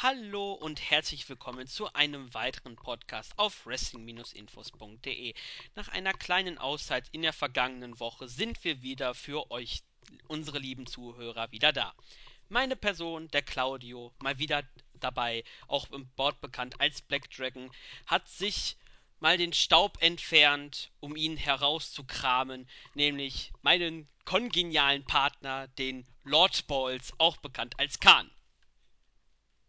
Hallo und herzlich willkommen zu einem weiteren Podcast auf wrestling-infos.de. Nach einer kleinen Auszeit in der vergangenen Woche sind wir wieder für euch, unsere lieben Zuhörer, wieder da. Meine Person, der Claudio, mal wieder dabei, auch im Board bekannt als Black Dragon, hat sich mal den Staub entfernt, um ihn herauszukramen, nämlich meinen kongenialen Partner, den Lord Balls, auch bekannt als Khan.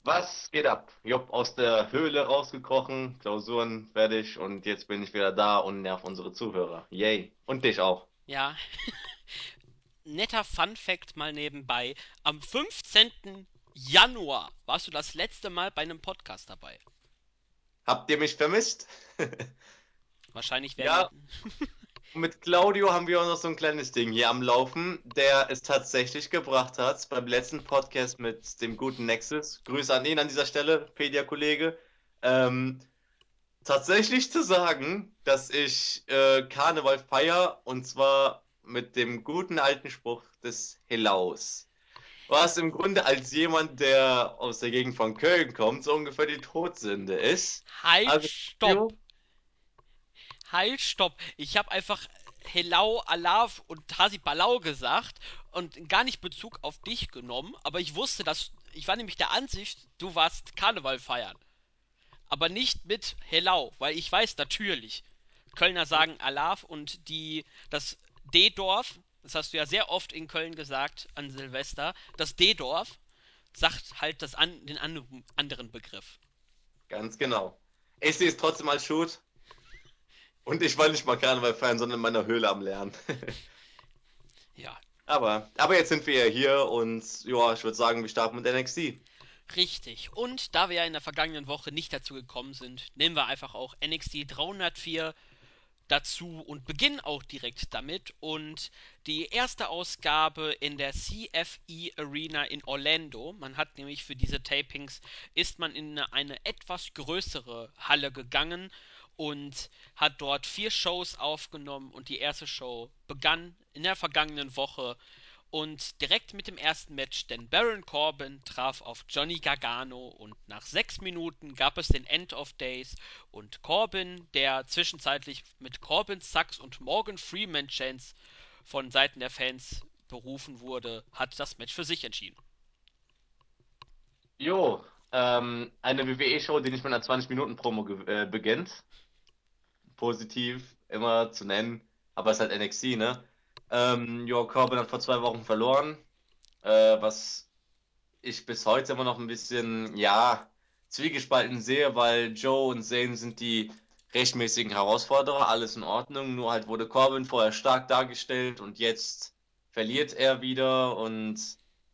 Was geht ab? Job aus der Höhle rausgekrochen, Klausuren fertig und jetzt bin ich wieder da und nerv unsere Zuhörer. Yay. Und dich auch. Ja. Netter Fun Fact mal nebenbei. Am 15. Januar warst du das letzte Mal bei einem Podcast dabei. Habt ihr mich vermisst? Wahrscheinlich werden Ja. mit Claudio haben wir auch noch so ein kleines Ding hier am Laufen, der es tatsächlich gebracht hat beim letzten Podcast mit dem guten Nexus. Grüße an ihn an dieser Stelle, Pedia-Kollege. Ähm, tatsächlich zu sagen, dass ich äh, Karneval feier und zwar mit dem guten alten Spruch des Helaus. Was im Grunde als jemand, der aus der Gegend von Köln kommt, so ungefähr die Todsünde ist. Halt, Also, stopp! Halt, stopp! Ich habe einfach Helau, Alaf und Hasibalau gesagt und gar nicht Bezug auf dich genommen, aber ich wusste, dass. Ich war nämlich der Ansicht, du warst Karneval feiern. Aber nicht mit Helau, weil ich weiß natürlich. Kölner sagen Alaf und die. Das D-Dorf, das hast du ja sehr oft in Köln gesagt an Silvester, das D-Dorf sagt halt das an, den anderen, Begriff. ganz genau. Ich sehe es trotzdem als Shoot und ich war nicht mal Karneval feiern, sondern in meiner Höhle am Lernen. Ja, Aber, aber jetzt sind wir ja hier und ja, ich würde sagen, wir starten mit NXT. richtig. Und da wir ja in der vergangenen Woche nicht dazu gekommen sind, nehmen wir einfach auch NXT 304 dazu und beginnen auch direkt damit. Und die erste Ausgabe in der CFE Arena in Orlando, man hat nämlich für diese Tapings, ist man in eine etwas größere Halle gegangen und hat dort vier Shows aufgenommen und die erste Show begann in der vergangenen Woche und direkt mit dem ersten Match, denn Baron Corbin traf auf Johnny Gargano und nach sechs Minuten gab es den End of Days und Corbin, der zwischenzeitlich mit Corbin Sachs und Morgan Freeman Chance von Seiten der Fans berufen wurde, hat das Match für sich entschieden. Jo, ähm, eine WWE-Show, die nicht mit einer 20-Minuten-Promo ge- äh, beginnt. Positiv immer zu nennen, aber es ist halt NXT, ne? Ähm, jo, Corbin hat vor zwei Wochen verloren, äh, was ich bis heute immer noch ein bisschen, ja, zwiegespalten sehe, weil Joe und Zayn sind die rechtmäßigen Herausforderer, alles in Ordnung, nur halt wurde Corbin vorher stark dargestellt und jetzt verliert er wieder und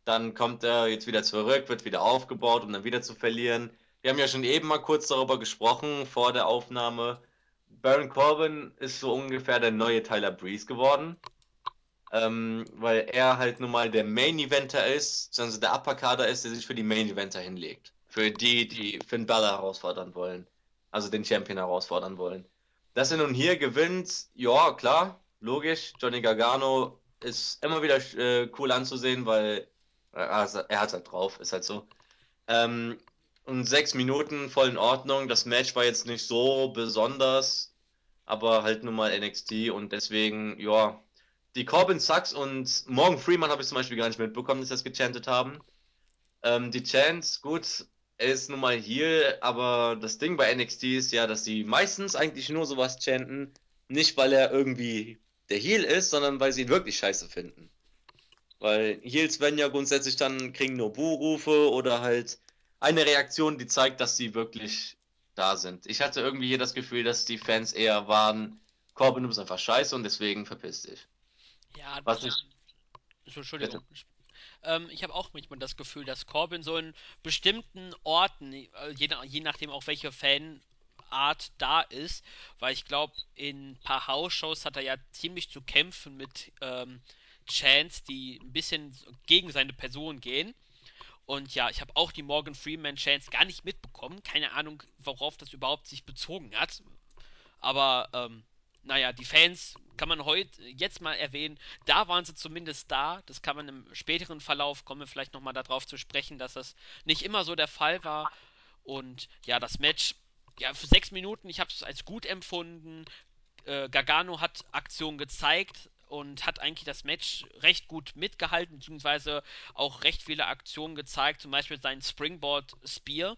dann kommt er jetzt wieder zurück, wird wieder aufgebaut, um dann wieder zu verlieren. Wir haben ja schon eben mal kurz darüber gesprochen vor der Aufnahme. Baron Corbin ist so ungefähr der neue Tyler Breeze geworden ähm, weil er halt nun mal der Main Eventer ist, also der Upper Kader ist, der sich für die Main Eventer hinlegt. Für die, die Finn Balor herausfordern wollen. Also den Champion herausfordern wollen. Dass er nun hier gewinnt, ja, klar, logisch. Johnny Gargano ist immer wieder äh, cool anzusehen, weil also, er hat halt drauf, ist halt so. Ähm, und sechs Minuten voll in Ordnung. Das Match war jetzt nicht so besonders, aber halt nun mal NXT und deswegen, ja, die Corbin Sachs und Morgan Freeman habe ich zum Beispiel gar nicht mitbekommen, dass sie das gechantet haben. Ähm, die Chants, gut, er ist nun mal hier, aber das Ding bei NXT ist ja, dass sie meistens eigentlich nur sowas chanten, nicht weil er irgendwie der Heel ist, sondern weil sie ihn wirklich scheiße finden. Weil Heels werden ja grundsätzlich dann kriegen nur Buhrufe oder halt eine Reaktion, die zeigt, dass sie wirklich da sind. Ich hatte irgendwie hier das Gefühl, dass die Fans eher waren, Corbin, du bist einfach scheiße und deswegen verpiss dich. Ja, Was ich, so, bitte. Entschuldigung. Ähm, ich habe auch manchmal das Gefühl, dass Corbin so in bestimmten Orten, äh, je, nach- je nachdem auch welche Fanart da ist, weil ich glaube, in ein paar House-Shows hat er ja ziemlich zu kämpfen mit ähm, Chants, die ein bisschen gegen seine Person gehen. Und ja, ich habe auch die Morgan Freeman Chants gar nicht mitbekommen. Keine Ahnung, worauf das überhaupt sich bezogen hat. Aber ähm, naja, die Fans kann man heute jetzt mal erwähnen, da waren sie zumindest da. Das kann man im späteren Verlauf, kommen wir vielleicht nochmal darauf zu sprechen, dass das nicht immer so der Fall war. Und ja, das Match, ja, für sechs Minuten, ich habe es als gut empfunden. Äh, Gargano hat Aktion gezeigt und hat eigentlich das Match recht gut mitgehalten, beziehungsweise auch recht viele Aktionen gezeigt, zum Beispiel sein Springboard Spear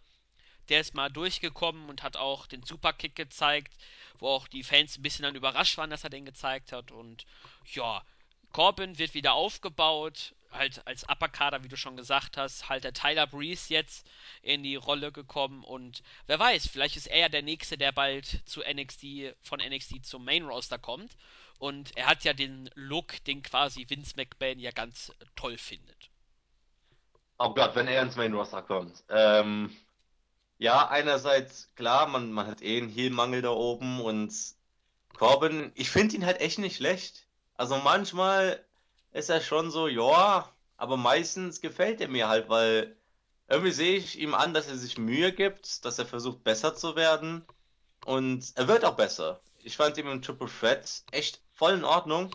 der ist mal durchgekommen und hat auch den Superkick gezeigt, wo auch die Fans ein bisschen dann überrascht waren, dass er den gezeigt hat. Und ja, Corbin wird wieder aufgebaut, halt als Upperkader, wie du schon gesagt hast, halt der Tyler Breeze jetzt in die Rolle gekommen und wer weiß, vielleicht ist er ja der Nächste, der bald zu NXT, von NXT zum Main Roster kommt. Und er hat ja den Look, den quasi Vince McMahon ja ganz toll findet. Oh Gott, wenn er ins Main Roster kommt. Ähm, Ja, einerseits, klar, man, man hat eh einen Heel-Mangel da oben und Corbin, ich finde ihn halt echt nicht schlecht. Also manchmal ist er schon so, ja, aber meistens gefällt er mir halt, weil irgendwie sehe ich ihm an, dass er sich Mühe gibt, dass er versucht, besser zu werden und er wird auch besser. Ich fand ihn im Triple Threat echt voll in Ordnung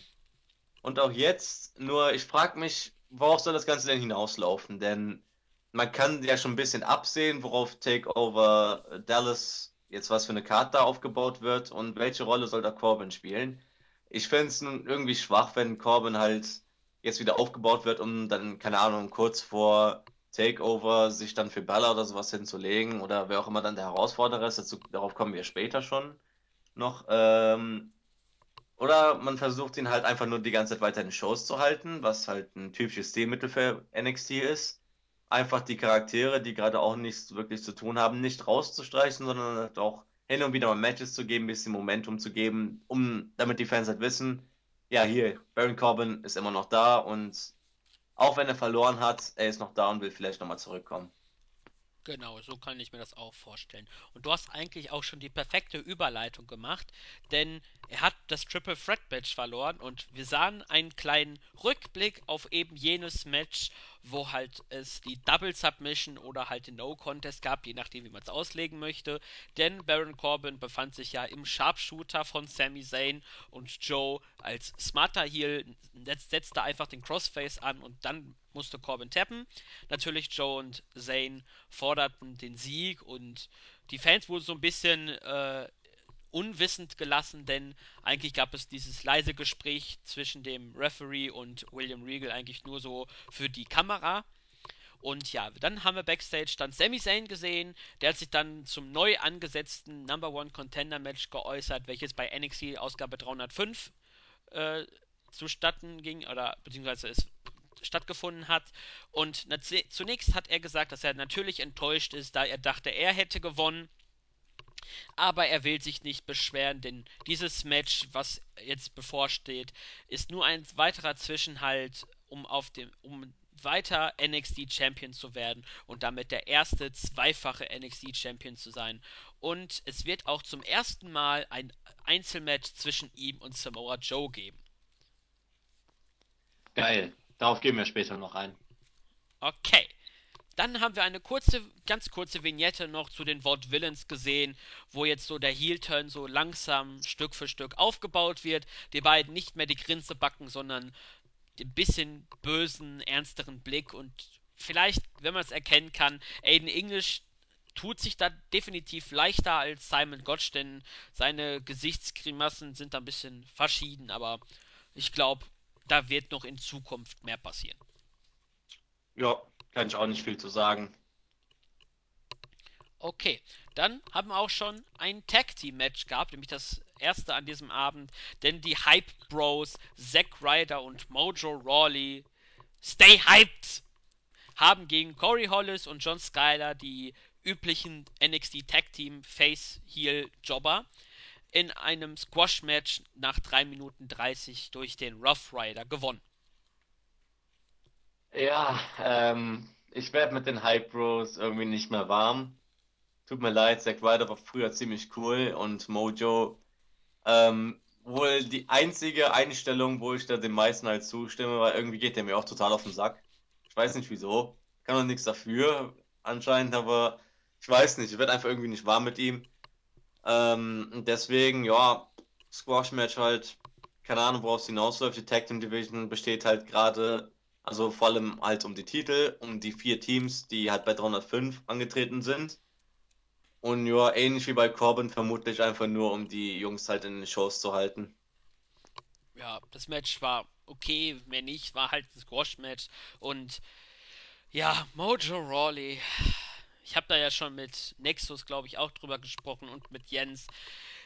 und auch jetzt, nur ich frage mich, worauf soll das Ganze denn hinauslaufen? Denn man kann ja schon ein bisschen absehen, worauf Takeover Dallas jetzt was für eine Karte da aufgebaut wird und welche Rolle soll da Corbin spielen. Ich fände es nun irgendwie schwach, wenn Corbin halt jetzt wieder aufgebaut wird, um dann, keine Ahnung, kurz vor Takeover sich dann für Balor oder sowas hinzulegen oder wer auch immer dann der Herausforderer ist. Dazu, darauf kommen wir später schon noch. Ähm, oder man versucht ihn halt einfach nur die ganze Zeit weiter in Shows zu halten, was halt ein typisches Stilmittel für NXT ist. Einfach die Charaktere, die gerade auch nichts wirklich zu tun haben, nicht rauszustreichen, sondern halt auch hin und wieder mal Matches zu geben, ein bisschen Momentum zu geben, um, damit die Fans halt wissen, ja, hier, Baron Corbin ist immer noch da und auch wenn er verloren hat, er ist noch da und will vielleicht nochmal zurückkommen. Genau, so kann ich mir das auch vorstellen. Und du hast eigentlich auch schon die perfekte Überleitung gemacht, denn er hat das Triple Threat Match verloren und wir sahen einen kleinen Rückblick auf eben jenes Match, wo halt es die Double Submission oder halt den No Contest gab, je nachdem wie man es auslegen möchte. Denn Baron Corbin befand sich ja im Sharpshooter von Sami Zayn und Joe als smarter Heel setzte einfach den Crossface an und dann musste Corbin tappen. Natürlich Joe und Zayn forderten den Sieg und die Fans wurden so ein bisschen äh, unwissend gelassen, denn eigentlich gab es dieses leise Gespräch zwischen dem Referee und William Regal eigentlich nur so für die Kamera. Und ja, dann haben wir Backstage dann Sami Zayn gesehen, der hat sich dann zum neu angesetzten Number One Contender Match geäußert, welches bei NXT Ausgabe 305 äh, zustatten ging oder beziehungsweise es stattgefunden hat. Und zunächst hat er gesagt, dass er natürlich enttäuscht ist, da er dachte, er hätte gewonnen. Aber er will sich nicht beschweren, denn dieses Match, was jetzt bevorsteht, ist nur ein weiterer Zwischenhalt, um auf dem, um weiter NXT Champion zu werden und damit der erste zweifache NXT Champion zu sein. Und es wird auch zum ersten Mal ein Einzelmatch zwischen ihm und Samoa Joe geben. Geil. Darauf gehen wir später noch ein. Okay. Dann haben wir eine kurze, ganz kurze Vignette noch zu den Wort Villains gesehen, wo jetzt so der Heel-Turn so langsam Stück für Stück aufgebaut wird. Die beiden nicht mehr die Grinse backen, sondern den bisschen bösen, ernsteren Blick und vielleicht, wenn man es erkennen kann, Aiden English tut sich da definitiv leichter als Simon Gotch, denn seine Gesichtsgrimassen sind da ein bisschen verschieden, aber ich glaube, da wird noch in Zukunft mehr passieren. Ja, kann ich auch nicht viel zu sagen. Okay, dann haben wir auch schon ein Tag Team Match gehabt, nämlich das erste an diesem Abend, denn die Hype Bros, Zack Ryder und Mojo Rawley, stay hyped, haben gegen Corey Hollis und John Skyler die üblichen NXT Tag Team Face Heel Jobber in einem Squash-Match nach 3 Minuten 30 durch den Rough Rider gewonnen. Ja, ähm, ich werde mit den Hype Bros irgendwie nicht mehr warm. Tut mir leid, Zack Ryder war früher ziemlich cool und Mojo, ähm, wohl die einzige Einstellung, wo ich da den meisten halt zustimme, weil irgendwie geht der mir auch total auf den Sack. Ich weiß nicht wieso. Kann man nichts dafür anscheinend, aber ich weiß nicht. Ich werde einfach irgendwie nicht warm mit ihm. Ähm, deswegen, ja, Squash-Match halt, keine Ahnung, worauf es hinausläuft. Die Tag Team Division besteht halt gerade, also vor allem halt um die Titel, um die vier Teams, die halt bei 305 angetreten sind. Und ja, ähnlich wie bei Corbin, vermutlich einfach nur, um die Jungs halt in den Shows zu halten. Ja, das Match war okay, mehr nicht, war halt ein Squash-Match. Und ja, Mojo Rawley. Ich habe da ja schon mit Nexus, glaube ich, auch drüber gesprochen und mit Jens.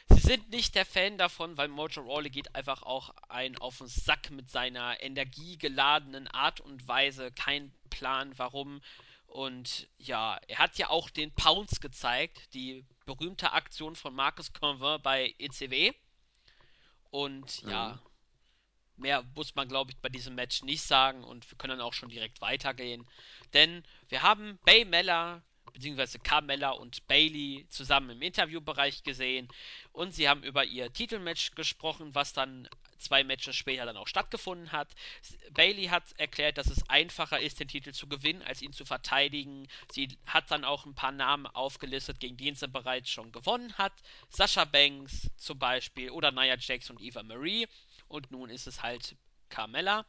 Sie sind nicht der Fan davon, weil Mojo Rawley geht einfach auch ein auf den Sack mit seiner energiegeladenen Art und Weise. Kein Plan, warum. Und ja, er hat ja auch den Pounce gezeigt, die berühmte Aktion von Marcus Convert bei ECW. Und ja, Mhm. mehr muss man, glaube ich, bei diesem Match nicht sagen. Und wir können dann auch schon direkt weitergehen. Denn wir haben Bay Mella beziehungsweise Carmella und Bailey zusammen im Interviewbereich gesehen und sie haben über ihr Titelmatch gesprochen, was dann zwei Matches später dann auch stattgefunden hat. Bailey hat erklärt, dass es einfacher ist, den Titel zu gewinnen, als ihn zu verteidigen. Sie hat dann auch ein paar Namen aufgelistet, gegen die sie bereits schon gewonnen hat. Sasha Banks zum Beispiel oder Nia Jax und Eva Marie. Und nun ist es halt Carmella.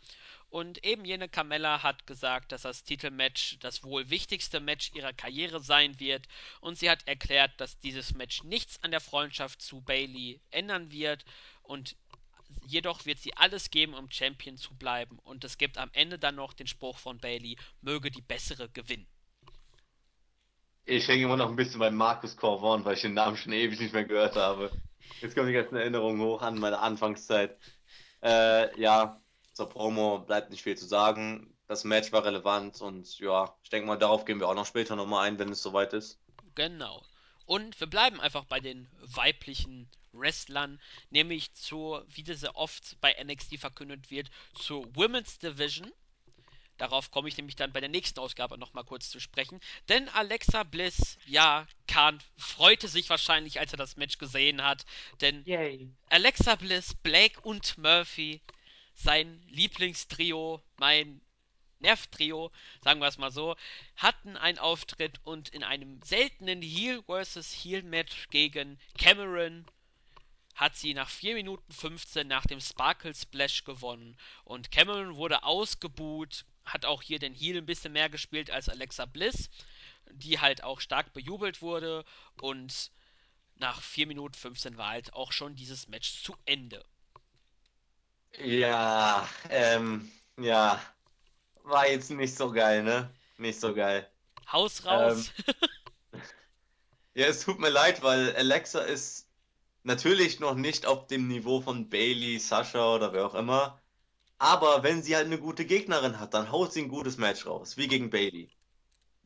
Und eben jene Carmella hat gesagt, dass das Titelmatch das wohl wichtigste Match ihrer Karriere sein wird. Und sie hat erklärt, dass dieses Match nichts an der Freundschaft zu Bailey ändern wird. Und jedoch wird sie alles geben, um Champion zu bleiben. Und es gibt am Ende dann noch den Spruch von Bailey, möge die bessere gewinnen. Ich hänge immer noch ein bisschen bei Markus Corvon, weil ich den Namen schon ewig nicht mehr gehört habe. Jetzt kommen die ganzen Erinnerungen hoch an meine Anfangszeit. Äh, ja, zur Promo bleibt nicht viel zu sagen. Das Match war relevant und ja, ich denke mal, darauf gehen wir auch noch später nochmal ein, wenn es soweit ist. Genau. Und wir bleiben einfach bei den weiblichen Wrestlern, nämlich zu, wie das sehr oft bei NXT verkündet wird, zur Women's Division. Darauf komme ich nämlich dann bei der nächsten Ausgabe nochmal kurz zu sprechen. Denn Alexa Bliss, ja, Khan freute sich wahrscheinlich, als er das Match gesehen hat. Denn Yay. Alexa Bliss, Blake und Murphy, sein Lieblingstrio, mein Nerv-Trio, sagen wir es mal so, hatten einen Auftritt und in einem seltenen Heel vs. Heel Match gegen Cameron hat sie nach 4 Minuten 15 nach dem Sparkle Splash gewonnen und Cameron wurde ausgebuht, hat auch hier den Heel ein bisschen mehr gespielt als Alexa Bliss, die halt auch stark bejubelt wurde und nach 4 Minuten 15 war halt auch schon dieses Match zu Ende. Ja, ähm, ja, war jetzt nicht so geil, ne? Nicht so geil. Haus Ähm, raus. ja, es tut mir leid, weil Alexa ist natürlich noch nicht auf dem Niveau von Bailey, Sasha oder wer auch immer. Aber wenn sie halt eine gute Gegnerin hat, dann haut sie ein gutes Match raus, wie gegen Bailey.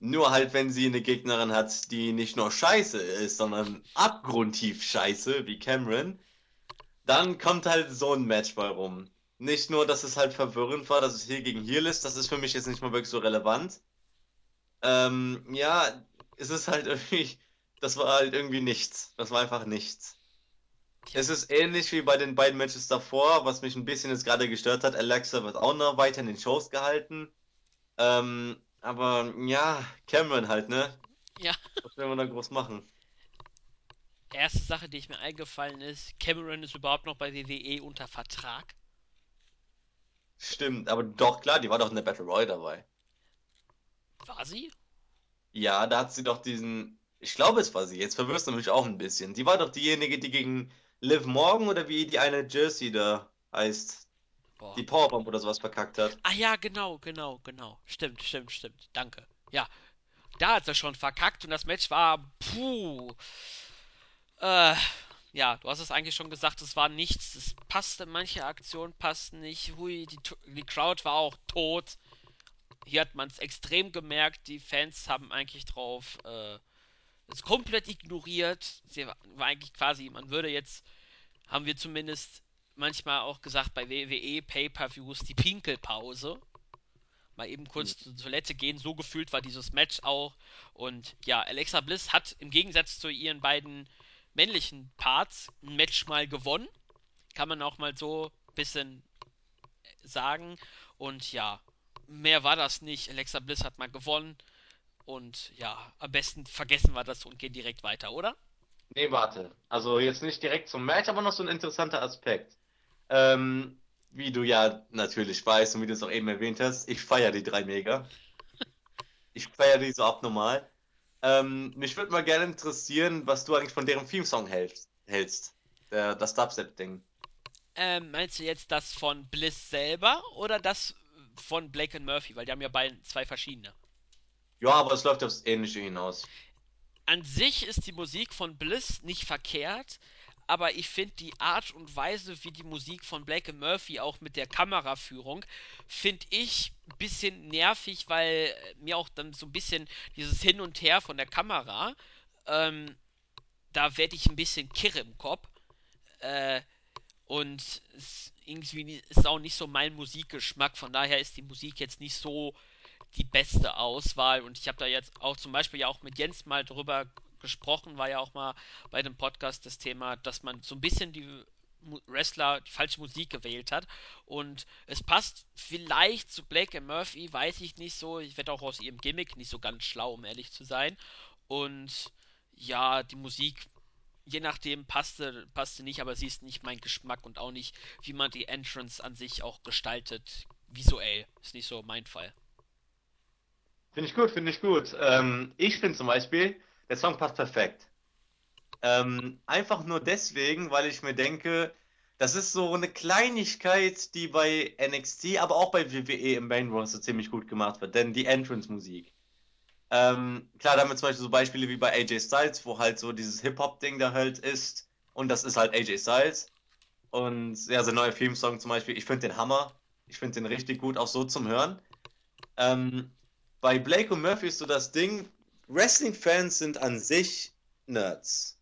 Nur halt, wenn sie eine Gegnerin hat, die nicht nur scheiße ist, sondern abgrundtief scheiße, wie Cameron, dann kommt halt so ein Match bei rum. Nicht nur, dass es halt verwirrend war, dass es hier gegen hier ist, das ist für mich jetzt nicht mal wirklich so relevant. Ähm, ja, es ist halt irgendwie, das war halt irgendwie nichts. Das war einfach nichts. Es ist ähnlich wie bei den beiden Matches davor, was mich ein bisschen jetzt gerade gestört hat. Alexa wird auch noch weiter in den Shows gehalten. Ähm, aber ja, Cameron halt, ne? ja. Was will man da groß machen? Erste Sache, die ich mir eingefallen ist, Cameron ist überhaupt noch bei WWE unter Vertrag. Stimmt, aber doch, klar, die war doch in der Battle Royale dabei. War sie? Ja, da hat sie doch diesen. Ich glaube, es war sie. Jetzt verwirrst du mich auch ein bisschen. Die war doch diejenige, die gegen Liv Morgan oder wie die eine Jersey da heißt, Boah. die Powerbomb oder sowas verkackt hat. Ah ja, genau, genau, genau. Stimmt, stimmt, stimmt. Danke. Ja, da hat sie schon verkackt und das Match war puh. Äh, ja, du hast es eigentlich schon gesagt, es war nichts. Es passte, manche Aktionen passten nicht. Hui, die, die Crowd war auch tot. Hier hat man es extrem gemerkt. Die Fans haben eigentlich drauf äh, es komplett ignoriert. Sie war, war eigentlich quasi, man würde jetzt, haben wir zumindest manchmal auch gesagt bei WWE Pay-per-Views die Pinkelpause. Mal eben kurz zur Toilette gehen. So gefühlt war dieses Match auch. Und ja, Alexa Bliss hat im Gegensatz zu ihren beiden männlichen Parts ein Match mal gewonnen. Kann man auch mal so ein bisschen sagen. Und ja, mehr war das nicht. Alexa Bliss hat mal gewonnen. Und ja, am besten vergessen wir das und gehen direkt weiter, oder? Nee, warte. Also jetzt nicht direkt zum Match, aber noch so ein interessanter Aspekt. Ähm, wie du ja natürlich weißt und wie du es auch eben erwähnt hast, ich feiere die drei mega. Ich feiere die so abnormal. Ähm, mich würde mal gerne interessieren, was du eigentlich von deren Theme-Song hältst. hältst. Der, das Dubstep-Ding. Ähm, meinst du jetzt das von Bliss selber oder das von Blake and Murphy? Weil die haben ja beide zwei verschiedene. Ja, aber es läuft aufs Ähnliche hinaus. An sich ist die Musik von Bliss nicht verkehrt, aber ich finde die Art und Weise, wie die Musik von Blake Murphy auch mit der Kameraführung, finde ich ein bisschen nervig, weil mir auch dann so ein bisschen dieses Hin und Her von der Kamera, ähm, da werde ich ein bisschen kirre im Kopf. Äh, und irgendwie ist auch nicht so mein Musikgeschmack, von daher ist die Musik jetzt nicht so die beste Auswahl. Und ich habe da jetzt auch zum Beispiel ja auch mit Jens mal drüber gesprochen, war ja auch mal bei dem Podcast das Thema, dass man so ein bisschen die Wrestler die falsche Musik gewählt hat. Und es passt vielleicht zu Blake Murphy, weiß ich nicht so. Ich werde auch aus ihrem Gimmick nicht so ganz schlau, um ehrlich zu sein. Und ja, die Musik, je nachdem, passte, passte nicht, aber sie ist nicht mein Geschmack und auch nicht, wie man die Entrance an sich auch gestaltet. Visuell. Ist nicht so mein Fall. Finde ich gut, finde ich gut. Ähm, ich finde zum Beispiel, der Song passt perfekt. Ähm, einfach nur deswegen, weil ich mir denke, das ist so eine Kleinigkeit, die bei NXT, aber auch bei WWE im Main Roster ziemlich gut gemacht wird, denn die Entrance-Musik. Ähm, klar, da haben wir zum Beispiel so Beispiele wie bei AJ Styles, wo halt so dieses Hip-Hop-Ding da halt ist. Und das ist halt AJ Styles. Und ja, sein neuer Theme-Song zum Beispiel, ich finde den Hammer. Ich finde den richtig gut, auch so zum Hören. Ähm, bei Blake und Murphy ist so das Ding, Wrestling-Fans sind an sich Nerds.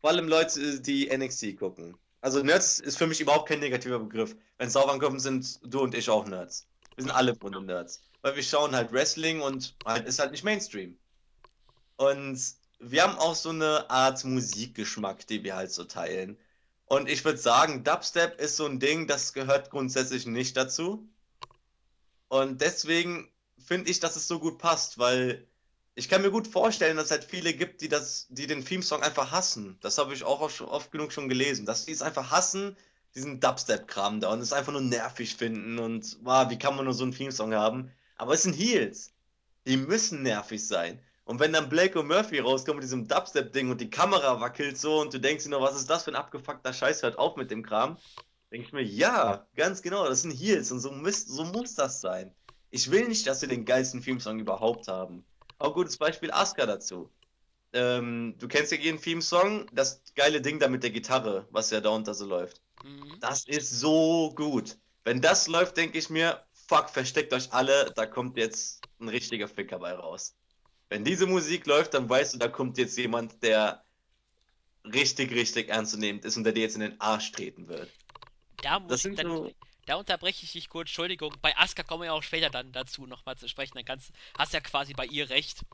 Vor allem Leute, die NXT gucken. Also Nerds ist für mich überhaupt kein negativer Begriff. Wenn es darauf ankommt, sind du und ich auch Nerds. Wir sind alle Runde Nerds. Weil wir schauen halt Wrestling und halt ist halt nicht Mainstream. Und wir haben auch so eine Art Musikgeschmack, die wir halt so teilen. Und ich würde sagen, Dubstep ist so ein Ding, das gehört grundsätzlich nicht dazu. Und deswegen finde ich, dass es so gut passt, weil ich kann mir gut vorstellen, dass es halt viele gibt, die das, die den Theme-Song einfach hassen. Das habe ich auch oft, genug schon gelesen, dass die es einfach hassen, diesen Dubstep-Kram da und es einfach nur nervig finden und wow, wie kann man nur so einen Theme-Song haben? Aber es sind Heels. Die müssen nervig sein. Und wenn dann Blake und Murphy rauskommen mit diesem Dubstep-Ding und die Kamera wackelt so und du denkst dir noch, was ist das für ein abgefuckter Scheiß, hört auf mit dem Kram, denke ich mir, ja, ganz genau, das sind Heels und so, müsst, so muss das sein. Ich will nicht, dass sie den geilsten Theme-Song überhaupt haben. Auch gutes Beispiel Asuka dazu. Ähm, du kennst ja jeden Theme-Song, das geile Ding da mit der Gitarre, was ja da unter so läuft. Mhm. Das ist so gut. Wenn das läuft, denke ich mir, fuck, versteckt euch alle, da kommt jetzt ein richtiger Ficker bei raus. Wenn diese Musik läuft, dann weißt du, da kommt jetzt jemand, der richtig, richtig ernstzunehmend ist und der dir jetzt in den Arsch treten wird. Da Das muss ich dann, so, da unterbreche ich dich kurz, Entschuldigung. Bei Asuka kommen wir ja auch später dann dazu nochmal zu sprechen. Dann kannst, hast ja quasi bei ihr recht.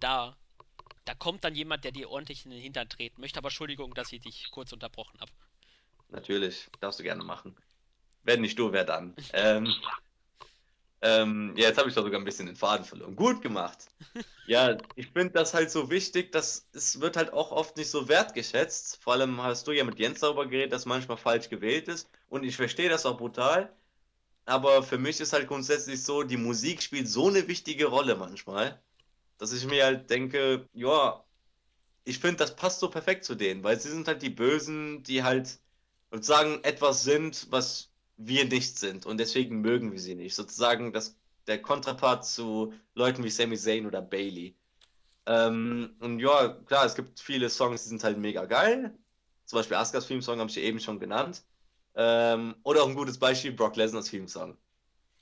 Da, da kommt dann jemand, der dir ordentlich in den Hintern treten möchte. Aber Entschuldigung, dass ich dich kurz unterbrochen habe. natürlich, darfst du gerne machen. Wenn nicht du, wer dann? Ähm, ähm, ja, jetzt habe ich doch sogar ein bisschen den Faden verloren. Gut gemacht. Ja, ich finde das halt so wichtig, dass es wird halt auch oft nicht so wertgeschätzt. Vor allem hast du ja mit Jens darüber geredet, dass manchmal falsch gewählt ist. Und ich verstehe das auch brutal. Aber für mich ist halt grundsätzlich so, die Musik spielt so eine wichtige Rolle manchmal, dass ich mir halt denke, ja, ich finde, das passt so perfekt zu denen, weil sie sind halt die Bösen, die halt sozusagen etwas sind, was wir nicht sind. Und deswegen mögen wir sie nicht. Sozusagen das, der Kontrapart zu Leuten wie Sami Zayn oder Bailey. Ähm, und ja, klar, es gibt viele Songs, die sind halt mega geil. Zum Beispiel Askas Theme-Song habe ich eben schon genannt. Ähm, oder auch ein gutes Beispiel, Brock Lesnar's Theme-Song.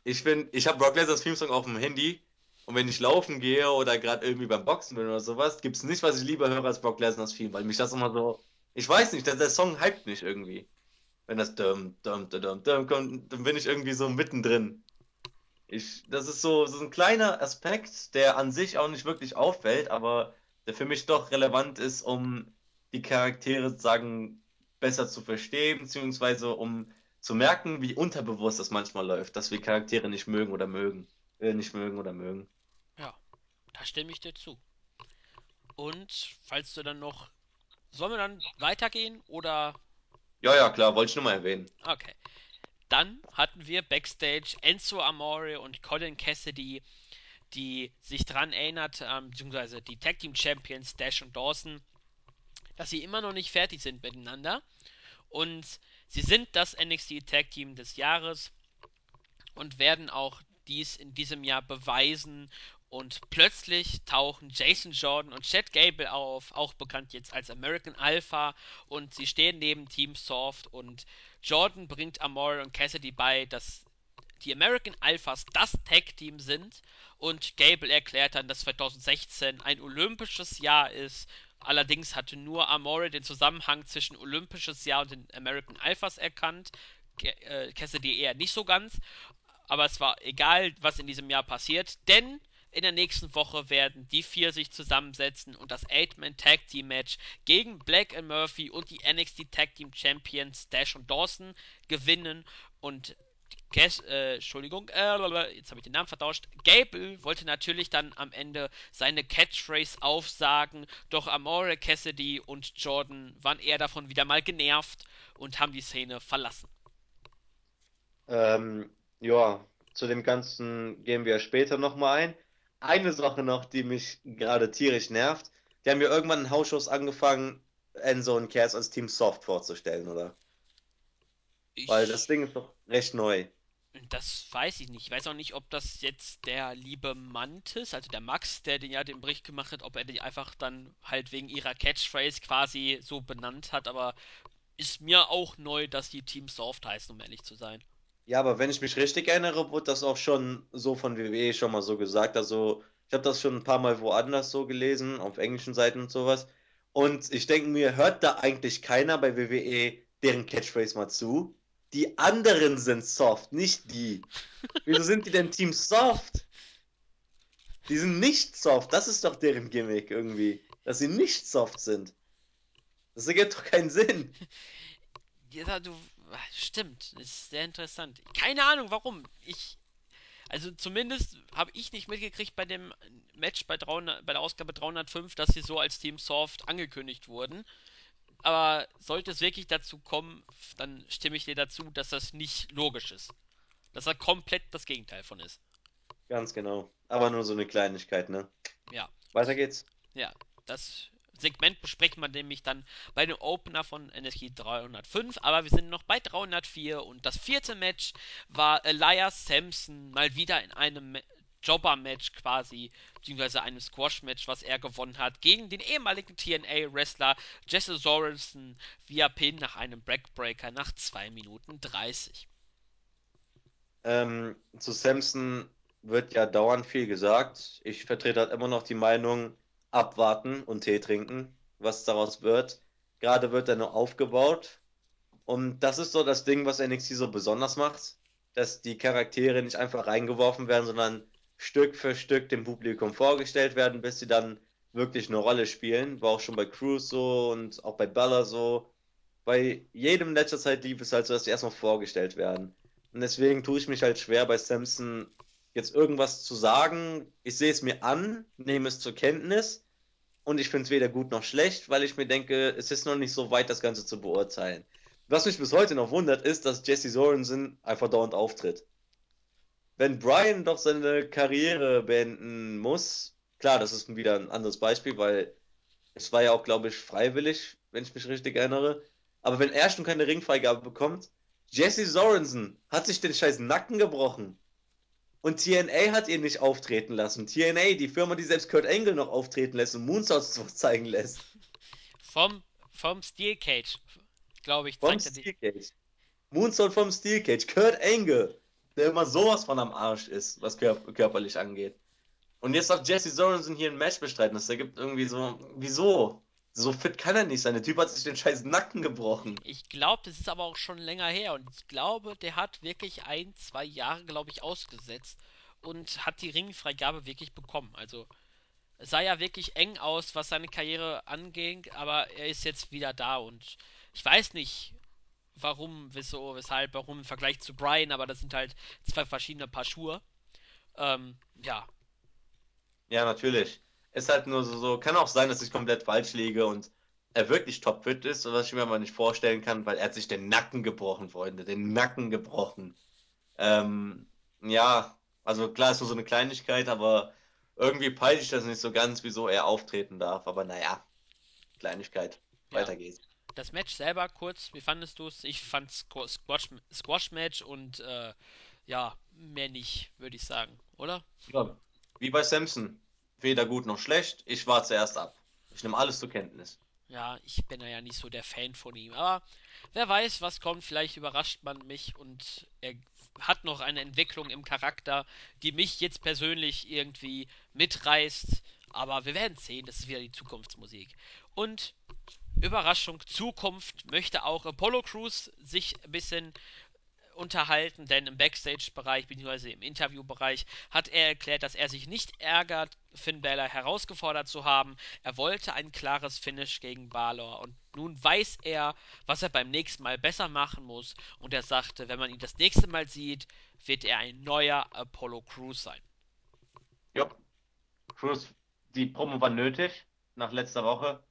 Ich bin, ich habe Brock Lesnar's Theme-Song auf dem Handy und wenn ich laufen gehe oder gerade irgendwie beim Boxen bin oder sowas, gibt es nicht, was ich lieber höre als Brock Lesnar's Theme, weil mich das immer so, ich weiß nicht, der, der Song hypt mich irgendwie. Wenn das dum, dum, dum, dum, dum kommt, dann bin ich irgendwie so mittendrin. Ich, das ist so, so ein kleiner Aspekt, der an sich auch nicht wirklich auffällt, aber der für mich doch relevant ist, um die Charaktere sozusagen besser zu verstehen, beziehungsweise um zu merken, wie unterbewusst das manchmal läuft, dass wir Charaktere nicht mögen oder mögen. Äh, nicht mögen oder mögen. Ja, da stimme ich dir zu. Und falls du dann noch Sollen wir dann weitergehen oder? Ja, ja, klar, wollte ich nur mal erwähnen. Okay. Dann hatten wir Backstage Enzo Amore und Colin Cassidy, die sich daran erinnert, ähm, beziehungsweise die Tag Team Champions Dash und Dawson, dass sie immer noch nicht fertig sind miteinander. Und sie sind das NXT Tag Team des Jahres und werden auch dies in diesem Jahr beweisen. Und plötzlich tauchen Jason Jordan und Chad Gable auf, auch bekannt jetzt als American Alpha. Und sie stehen neben Team Soft. Und Jordan bringt Amore und Cassidy bei, dass die American Alphas das Tag-Team sind. Und Gable erklärt dann, dass 2016 ein olympisches Jahr ist. Allerdings hatte nur Amore den Zusammenhang zwischen olympisches Jahr und den American Alphas erkannt. Cassidy eher nicht so ganz. Aber es war egal, was in diesem Jahr passiert, denn in der nächsten Woche werden die vier sich zusammensetzen und das Eight-Man Tag Team Match gegen Black and Murphy und die NXT Tag Team Champions Dash und Dawson gewinnen. Und Cass, äh, Entschuldigung, äh, jetzt habe ich den Namen vertauscht. Gable wollte natürlich dann am Ende seine Catchphrase aufsagen, doch Amore Cassidy und Jordan waren eher davon wieder mal genervt und haben die Szene verlassen. Ähm, ja, zu dem Ganzen gehen wir später nochmal ein. Eine Sache noch, die mich gerade tierisch nervt. Die haben ja irgendwann in Hausschuss angefangen, Enzo und Cass als Team Soft vorzustellen, oder? Weil das Ich Ding ist doch recht neu. Das weiß ich nicht. Ich weiß auch nicht, ob das jetzt der liebe Mantis, also der Max, der den ja den Bericht gemacht hat, ob er die einfach dann halt wegen ihrer Catchphrase quasi so benannt hat, aber ist mir auch neu, dass die Team Soft heißen, um ehrlich zu sein. Ja, aber wenn ich mich richtig erinnere, wurde das auch schon so von WWE schon mal so gesagt. Also, ich habe das schon ein paar Mal woanders so gelesen, auf englischen Seiten und sowas. Und ich denke mir, hört da eigentlich keiner bei WWE deren Catchphrase mal zu? Die anderen sind soft, nicht die. Wieso sind die denn Team Soft? Die sind nicht soft. Das ist doch deren Gimmick irgendwie. Dass sie nicht soft sind. Das ergibt doch keinen Sinn. Ja, du. Stimmt, ist sehr interessant. Keine Ahnung warum. Ich. Also zumindest habe ich nicht mitgekriegt bei dem Match bei, 300, bei der Ausgabe 305, dass sie so als Team Soft angekündigt wurden. Aber sollte es wirklich dazu kommen, dann stimme ich dir dazu, dass das nicht logisch ist. Dass da komplett das Gegenteil von ist. Ganz genau. Aber nur so eine Kleinigkeit, ne? Ja, Weiter geht's. ja. Das Segment besprechen wir nämlich dann bei dem Opener von NSG 305. Aber wir sind noch bei 304 und das vierte Match war Elias Sampson mal wieder in einem Jobber-Match quasi, beziehungsweise einem Squash-Match, was er gewonnen hat, gegen den ehemaligen TNA-Wrestler Jesse Sorensen via Pin nach einem Backbreaker nach 2 Minuten 30. Ähm, zu Samson wird ja dauernd viel gesagt. Ich vertrete halt immer noch die Meinung, abwarten und Tee trinken, was daraus wird. Gerade wird er nur aufgebaut. Und das ist so das Ding, was NXT so besonders macht, dass die Charaktere nicht einfach reingeworfen werden, sondern Stück für Stück dem Publikum vorgestellt werden, bis sie dann wirklich eine Rolle spielen. War auch schon bei Cruz so und auch bei Bella so. Bei jedem letzter Zeit lief es halt so, dass die erstmal vorgestellt werden. Und deswegen tue ich mich halt schwer, bei Samson jetzt irgendwas zu sagen. Ich sehe es mir an, nehme es zur Kenntnis und ich finde es weder gut noch schlecht, weil ich mir denke, es ist noch nicht so weit, das Ganze zu beurteilen. Was mich bis heute noch wundert, ist, dass Jesse Sorensen einfach dauernd auftritt. Wenn Brian doch seine Karriere beenden muss, klar, das ist wieder ein anderes Beispiel, weil es war ja auch, glaube ich, freiwillig, wenn ich mich richtig erinnere. Aber wenn er schon keine Ringfreigabe bekommt, Jesse Sorensen hat sich den scheiß Nacken gebrochen. Und TNA hat ihn nicht auftreten lassen. TNA, die Firma, die selbst Kurt Angle noch auftreten lässt und Moonsaults zeigen lässt. Vom, vom Steel Cage, glaube ich, Vom. Steel Cage. Moonsault vom Steel Cage. Kurt Angle, der immer sowas von am Arsch ist, was kör körperlich angeht. Und jetzt darf Jesse Sorensen hier ein Match bestreiten. Das ergibt irgendwie so, wieso? So fit kann er nicht sein. Der Typ hat sich den scheiß Nacken gebrochen. Ich glaube, das ist aber auch schon länger her und ich glaube, der hat wirklich ein, zwei Jahre, glaube ich, ausgesetzt und hat die Ringfreigabe wirklich bekommen. Also es sah ja wirklich eng aus, was seine Karriere anging, aber er ist jetzt wieder da und ich weiß nicht, warum, wieso, weshalb, warum im Vergleich zu Brian, aber das sind halt zwei verschiedene Paar Schuhe. Ähm, ja, Ja, natürlich. Ist halt nur so, so, kann auch sein, dass ich komplett falsch liege und er wirklich topfit ist, was ich mir aber nicht vorstellen kann, weil er hat sich den Nacken gebrochen, Freunde, den Nacken gebrochen. Ähm, ja, also klar ist nur so eine Kleinigkeit, aber irgendwie peile ich das nicht so ganz, wieso er auftreten darf. Aber naja, Kleinigkeit. Ja. Weiter geht's. Das Match selber kurz, wie fandest du es? Ich fand Squash, Squash Match und äh, ja, mehr nicht, würde ich sagen, oder? Ja, wie bei Samson. Weder gut noch schlecht. Ich warte zuerst ab. Ich nehme alles zur Kenntnis. Ja, ich bin ja nicht so der Fan von ihm, aber wer weiß, was kommt, vielleicht überrascht man mich und er hat noch eine Entwicklung im Charakter, die mich jetzt persönlich irgendwie mitreißt, aber wir werden sehen, das ist wieder die Zukunftsmusik. Und Überraschung, Zukunft möchte auch Apollo Crews sich ein bisschen unterhalten, denn im Backstage-Bereich bzw. im Interview-Bereich hat er erklärt, dass er sich nicht ärgert, Finn Balor herausgefordert zu haben. Er wollte ein klares Finish gegen Balor und nun weiß er, was er beim nächsten Mal besser machen muss und er sagte, wenn man ihn das nächste Mal sieht, wird er ein neuer Apollo Crews sein. Ja, Cruz, die Promo war nötig nach letzter Woche,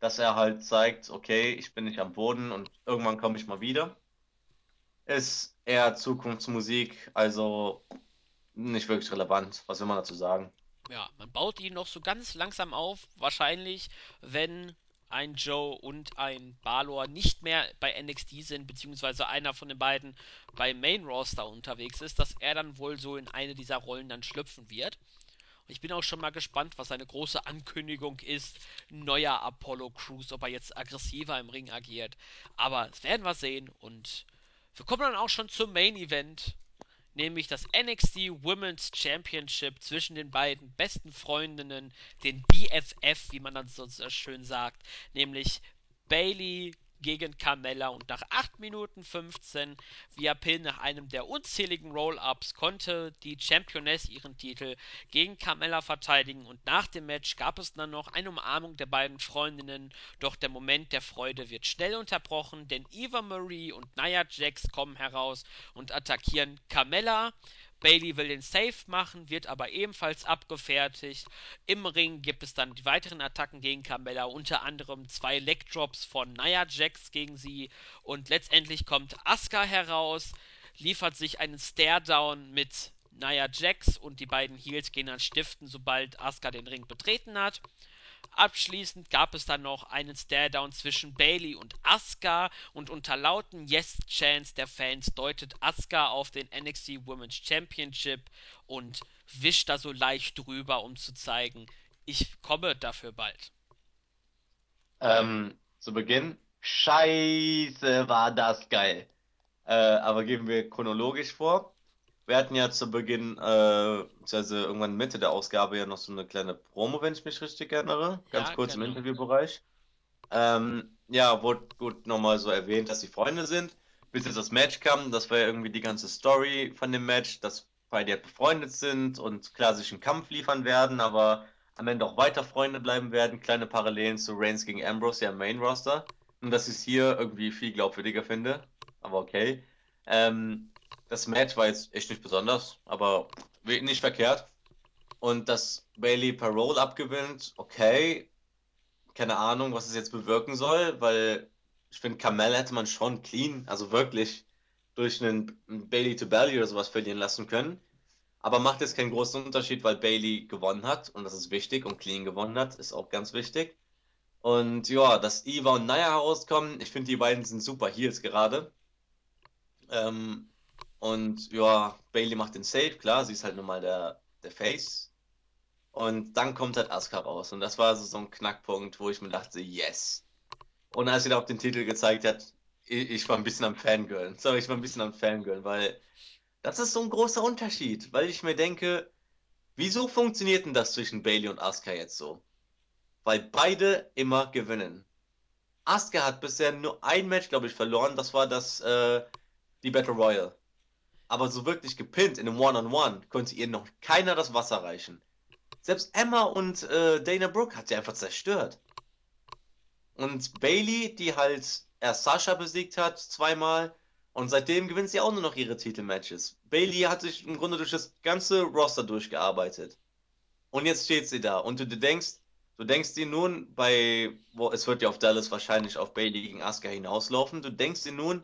dass er halt zeigt, okay, ich bin nicht am Boden und irgendwann komme ich mal wieder. Ist eher Zukunftsmusik, also nicht wirklich relevant. Was will man dazu sagen? Ja, man baut ihn noch so ganz langsam auf. Wahrscheinlich, wenn ein Joe und ein Balor nicht mehr bei NXT sind, beziehungsweise einer von den beiden beim Main Roster unterwegs ist, dass er dann wohl so in eine dieser Rollen dann schlüpfen wird. Ich bin auch schon mal gespannt, was seine große Ankündigung ist. Neuer Apollo Crews, ob er jetzt aggressiver im Ring agiert. Aber das werden wir sehen und wir kommen dann auch schon zum Main Event nämlich das NXT Women's Championship zwischen den beiden besten Freundinnen, den BFF, wie man dann so schön sagt, nämlich Bailey gegen Carmella. Und nach 8 Minuten 15 via Pin nach einem der unzähligen Roll-Ups konnte die Championess ihren Titel gegen Carmella verteidigen. Und nach dem Match gab es dann noch eine Umarmung der beiden Freundinnen, doch der Moment der Freude wird schnell unterbrochen, denn Eva Marie und Nia Jax kommen heraus und attackieren Carmella. Bailey will den Safe machen, wird aber ebenfalls abgefertigt. Im Ring gibt es dann die weiteren Attacken gegen Carmella, unter anderem zwei Leg Drops von Nia Jax gegen sie und letztendlich kommt Asuka heraus, liefert sich einen Stare-Down mit Nia Jax und die beiden Heels gehen dann stiften, sobald Asuka den Ring betreten hat. Abschließend gab es dann noch einen Stare-Down zwischen Bailey und Asuka und unter lauten Yes-Chants der Fans deutet Asuka auf den NXT Women's Championship und wischt da so leicht drüber, um zu zeigen, ich komme dafür bald. Ähm, zu Beginn, scheiße, war das geil. Äh, aber gehen wir chronologisch vor. Wir hatten ja zu Beginn, äh, beziehungsweise irgendwann Mitte der Ausgabe ja noch so eine kleine Promo, wenn ich mich richtig erinnere. Ganz Ja, kurz im. Interviewbereich. Ähm, ja, wurde gut nochmal so erwähnt, dass sie Freunde sind. Bis jetzt das Match kam, das war ja irgendwie die ganze Story von dem Match, dass beide halt befreundet sind und klar sich einen Kampf liefern werden, aber am Ende auch weiter Freunde bleiben werden. Kleine Parallelen zu Reigns gegen Ambrose ja im Main Roster. Und dass ich es hier irgendwie viel glaubwürdiger finde. Aber okay. Ähm, das Match war jetzt echt nicht besonders, aber nicht verkehrt. Und dass Bailey per Roll abgewinnt, okay. Keine Ahnung, was es jetzt bewirken soll, weil ich finde, Carmel hätte man schon clean, also wirklich durch einen Bailey to Belly oder sowas verlieren lassen können. Aber macht jetzt keinen großen Unterschied, weil Bailey gewonnen hat und das ist wichtig und clean gewonnen hat, ist auch ganz wichtig. Und ja, dass Eva und Naya herauskommen, ich finde, die beiden sind super Heels gerade. Ähm, und ja, Bailey macht den Save, klar, sie ist halt nun mal der, der Face. Und dann kommt halt Asuka raus. Und das war so, so ein Knackpunkt, wo ich mir dachte, yes. Und als sie da auch den Titel gezeigt hat, ich, ich war ein bisschen am Fangirl. Sorry, ich war ein bisschen am Fangirl, weil das ist so ein großer Unterschied. Weil ich mir denke, wieso funktioniert denn das zwischen Bailey und Asuka jetzt so? Weil beide immer gewinnen. Asuka hat bisher nur ein Match, glaube ich, verloren. Das war das, äh, die Battle Royale. Aber so wirklich gepinnt in einem One-on-One -on -One konnte ihr noch keiner das Wasser reichen. Selbst Emma und äh, Dana Brooke hat sie einfach zerstört. Und Bailey, die halt erst Sasha besiegt hat, zweimal, und seitdem gewinnt sie auch nur noch ihre Titelmatches. Bailey hat sich im Grunde durch das ganze Roster durchgearbeitet. Und jetzt steht sie da und du, du denkst, Du denkst dir nun bei, wo es wird ja auf Dallas wahrscheinlich auf Bailey gegen Asuka hinauslaufen, du denkst dir nun,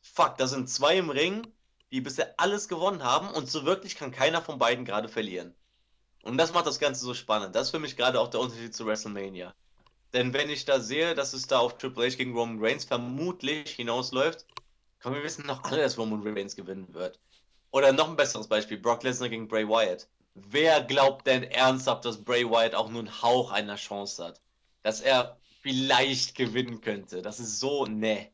fuck, da sind zwei im Ring, die bisher alles gewonnen haben und so wirklich kann keiner von beiden gerade verlieren. Und das macht das Ganze so spannend. Das ist für mich gerade auch der Unterschied zu WrestleMania. Denn wenn ich da sehe, dass es da auf Triple H gegen Roman Reigns vermutlich hinausläuft, können wir wissen noch alle, dass Roman Reigns gewinnen wird. Oder noch ein besseres Beispiel, Brock Lesnar gegen Bray Wyatt. Wer glaubt denn ernsthaft, dass Bray Wyatt auch nur einen Hauch einer Chance hat? Dass er vielleicht gewinnen könnte? Das ist so, ne.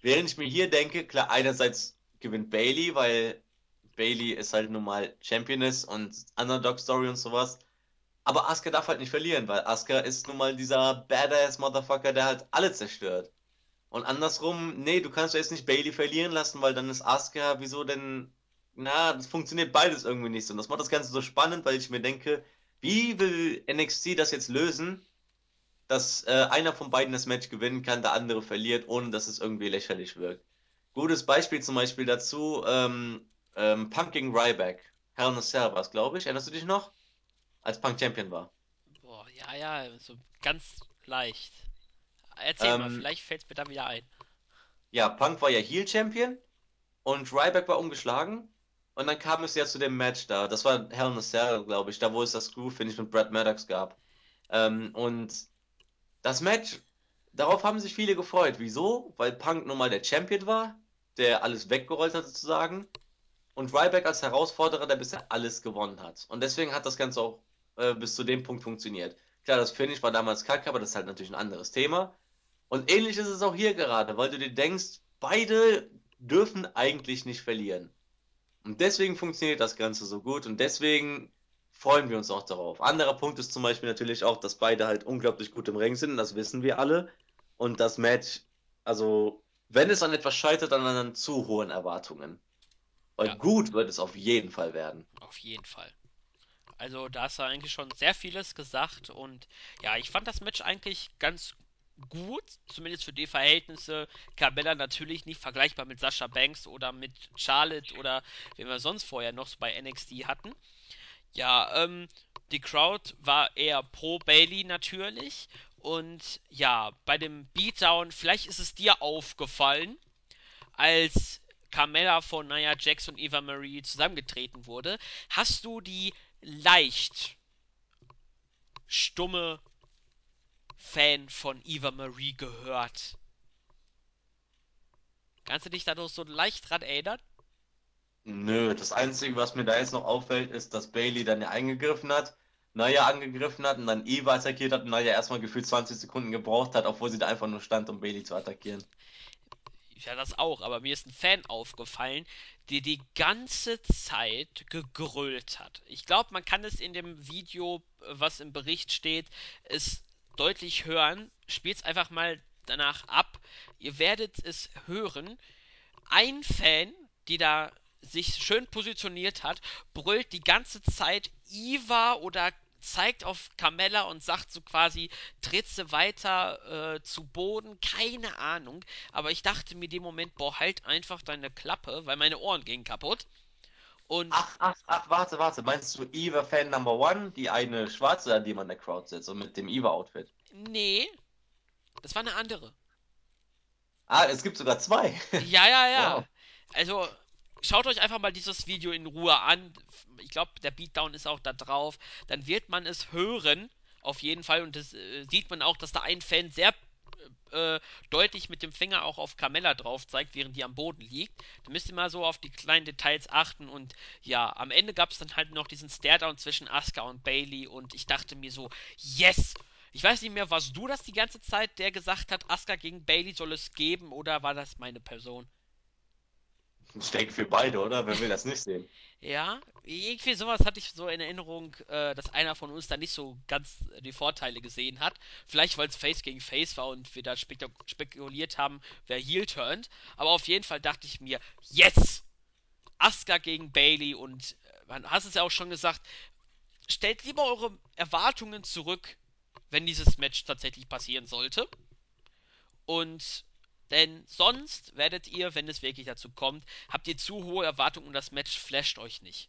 Während ich mir hier denke, klar, einerseits gewinnt Bailey, weil Bailey ist halt nun mal Championess und Underdog-Story und sowas. Aber Asuka darf halt nicht verlieren, weil Asuka ist nun mal dieser badass Motherfucker, der halt alle zerstört. Und andersrum, nee, du kannst jetzt nicht Bailey verlieren lassen, weil dann ist Asuka, wieso denn? Na, das funktioniert beides irgendwie nicht so. Und das macht das Ganze so spannend, weil ich mir denke, wie will NXT das jetzt lösen, dass äh, einer von beiden das Match gewinnen kann, der andere verliert, ohne dass es irgendwie lächerlich wirkt. Gutes Beispiel zum Beispiel dazu, ähm, ähm, Punk gegen Ryback. Hell in a Cell war es, glaube ich. Erinnerst du dich noch? Als Punk Champion war. Boah, ja, ja, so ganz leicht. Erzähl mal, Ähm, vielleicht fällt es mir dann wieder ein. ja, Punk war ja Heel Champion und Ryback war ungeschlagen. Und dann kam es ja zu dem Match da. Das war Hell in a Cell, glaube ich, da wo es das Screw-Finish mit Brad Maddox gab. Ähm, und das Match, darauf haben sich viele gefreut. Wieso? Weil Punk nun mal der Champion war, der alles weggerollt hat sozusagen. Und Ryback als Herausforderer, der bisher alles gewonnen hat. Und deswegen hat das Ganze auch äh, bis zu dem Punkt funktioniert. Klar, das Finish war damals kacke, aber das ist halt natürlich ein anderes Thema. Und ähnlich ist es auch hier gerade, weil du dir denkst, beide dürfen eigentlich nicht verlieren. Und deswegen funktioniert das Ganze so gut und deswegen freuen wir uns auch darauf. Anderer Punkt ist zum Beispiel natürlich auch, dass beide halt unglaublich gut im Ring sind, das wissen wir alle. Und das Match, also wenn es an etwas scheitert, dann an zu hohen Erwartungen. Weil Ja, gut wird es auf jeden Fall werden. auf jeden Fall. Also da du eigentlich schon sehr vieles gesagt und ja, ich fand das Match eigentlich ganz gut, zumindest für die Verhältnisse. Carmella natürlich nicht vergleichbar mit Sasha Banks oder mit Charlotte oder wen wir sonst vorher noch bei NXT hatten. Ja, ähm, die Crowd war eher pro Bailey natürlich und ja, bei dem Beatdown, vielleicht ist es dir aufgefallen, als Carmella von Nia Jax und Eva Marie zusammengetreten wurde, hast du die leicht stumme Fan von Eva Marie gehört. Kannst du dich da noch so leicht dran erinnern? Nö, das Einzige, was mir da jetzt noch auffällt, ist, dass Bailey dann ja eingegriffen hat, Nia angegriffen hat und dann Eva attackiert hat und Nia erstmal gefühlt 20 Sekunden gebraucht hat, obwohl sie da einfach nur stand, um Bailey zu attackieren. Ja, das auch, aber mir ist ein Fan aufgefallen, der die ganze Zeit gegrölt hat. Ich glaube, man kann es in dem Video, was im Bericht steht, es deutlich hören. Spielt's einfach mal danach ab. Ihr werdet es hören. ein Fan, die da sich schön positioniert hat, brüllt die ganze Zeit Iva oder zeigt auf Carmella und sagt so quasi, tritt sie weiter äh, zu Boden, keine Ahnung. Aber ich dachte mir in dem Moment, boah, halt einfach deine Klappe, weil meine Ohren gingen kaputt. Und Ach, ach, ach, warte, warte. Meinst du Eva Fan Number One, die eine Schwarze, an die man in der Crowd sitzt und mit dem Eva-Outfit? nee, das war eine andere. Ah, es gibt sogar zwei. Ja, ja, ja. Wow. Also, schaut euch einfach mal dieses Video in Ruhe an. Ich glaube, der Beatdown ist auch da drauf. Dann wird man es hören, auf jeden Fall. Und das äh, sieht man auch, dass da ein Fan sehr äh, deutlich mit dem Finger auch auf Carmella drauf zeigt, während die am Boden liegt. Da müsst ihr mal so auf die kleinen Details achten. Und ja, am Ende gab es dann halt noch diesen Staredown zwischen Asuka und Bailey. Und ich dachte mir so, yes! Ich weiß nicht mehr, warst du das die ganze Zeit, der gesagt hat, Asuka gegen Bailey soll es geben, oder war das meine Person? Ich denke für beide, oder? Wer will das nicht sehen? Ja, irgendwie sowas hatte ich so in Erinnerung, äh, dass einer von uns da nicht so ganz die Vorteile gesehen hat. Vielleicht, weil es Face gegen Face war und wir da spekuliert haben, wer Heel turnt. Aber auf jeden Fall dachte ich mir, yes! Asuka gegen Bailey und äh, man hast es ja auch schon gesagt, stellt lieber eure Erwartungen zurück, wenn dieses Match tatsächlich passieren sollte. Und denn sonst werdet ihr, wenn es wirklich dazu kommt, habt ihr zu hohe Erwartungen und das Match flasht euch nicht.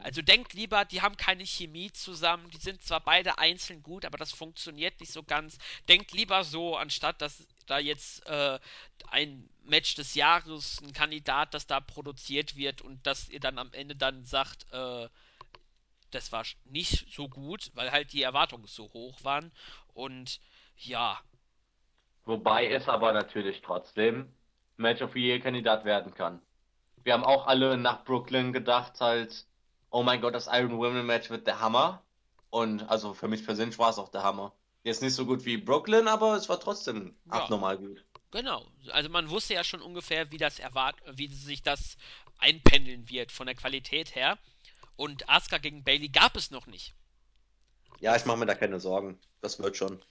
Also denkt lieber, die haben keine Chemie zusammen, die sind zwar beide einzeln gut, aber das funktioniert nicht so ganz. Denkt lieber so, anstatt dass da jetzt äh, ein Match des Jahres, ein Kandidat, das da produziert wird und dass ihr dann am Ende dann sagt, äh, das war nicht so gut, weil halt die Erwartungen so hoch waren. Und ja, Wobei es aber natürlich trotzdem Match of the Year Kandidat werden kann. Wir haben auch alle nach Brooklyn gedacht, halt, oh mein Gott, das Iron Women Match wird der Hammer. Und also für mich persönlich war es auch der Hammer. Jetzt nicht so gut wie Brooklyn, aber es war trotzdem ja, abnormal gut. genau. Also man wusste ja schon ungefähr, wie das erwart wie sich das einpendeln wird von der Qualität her. Und Asuka gegen Bailey gab es noch nicht. Ja, ich mache mir da keine Sorgen. Das wird schon.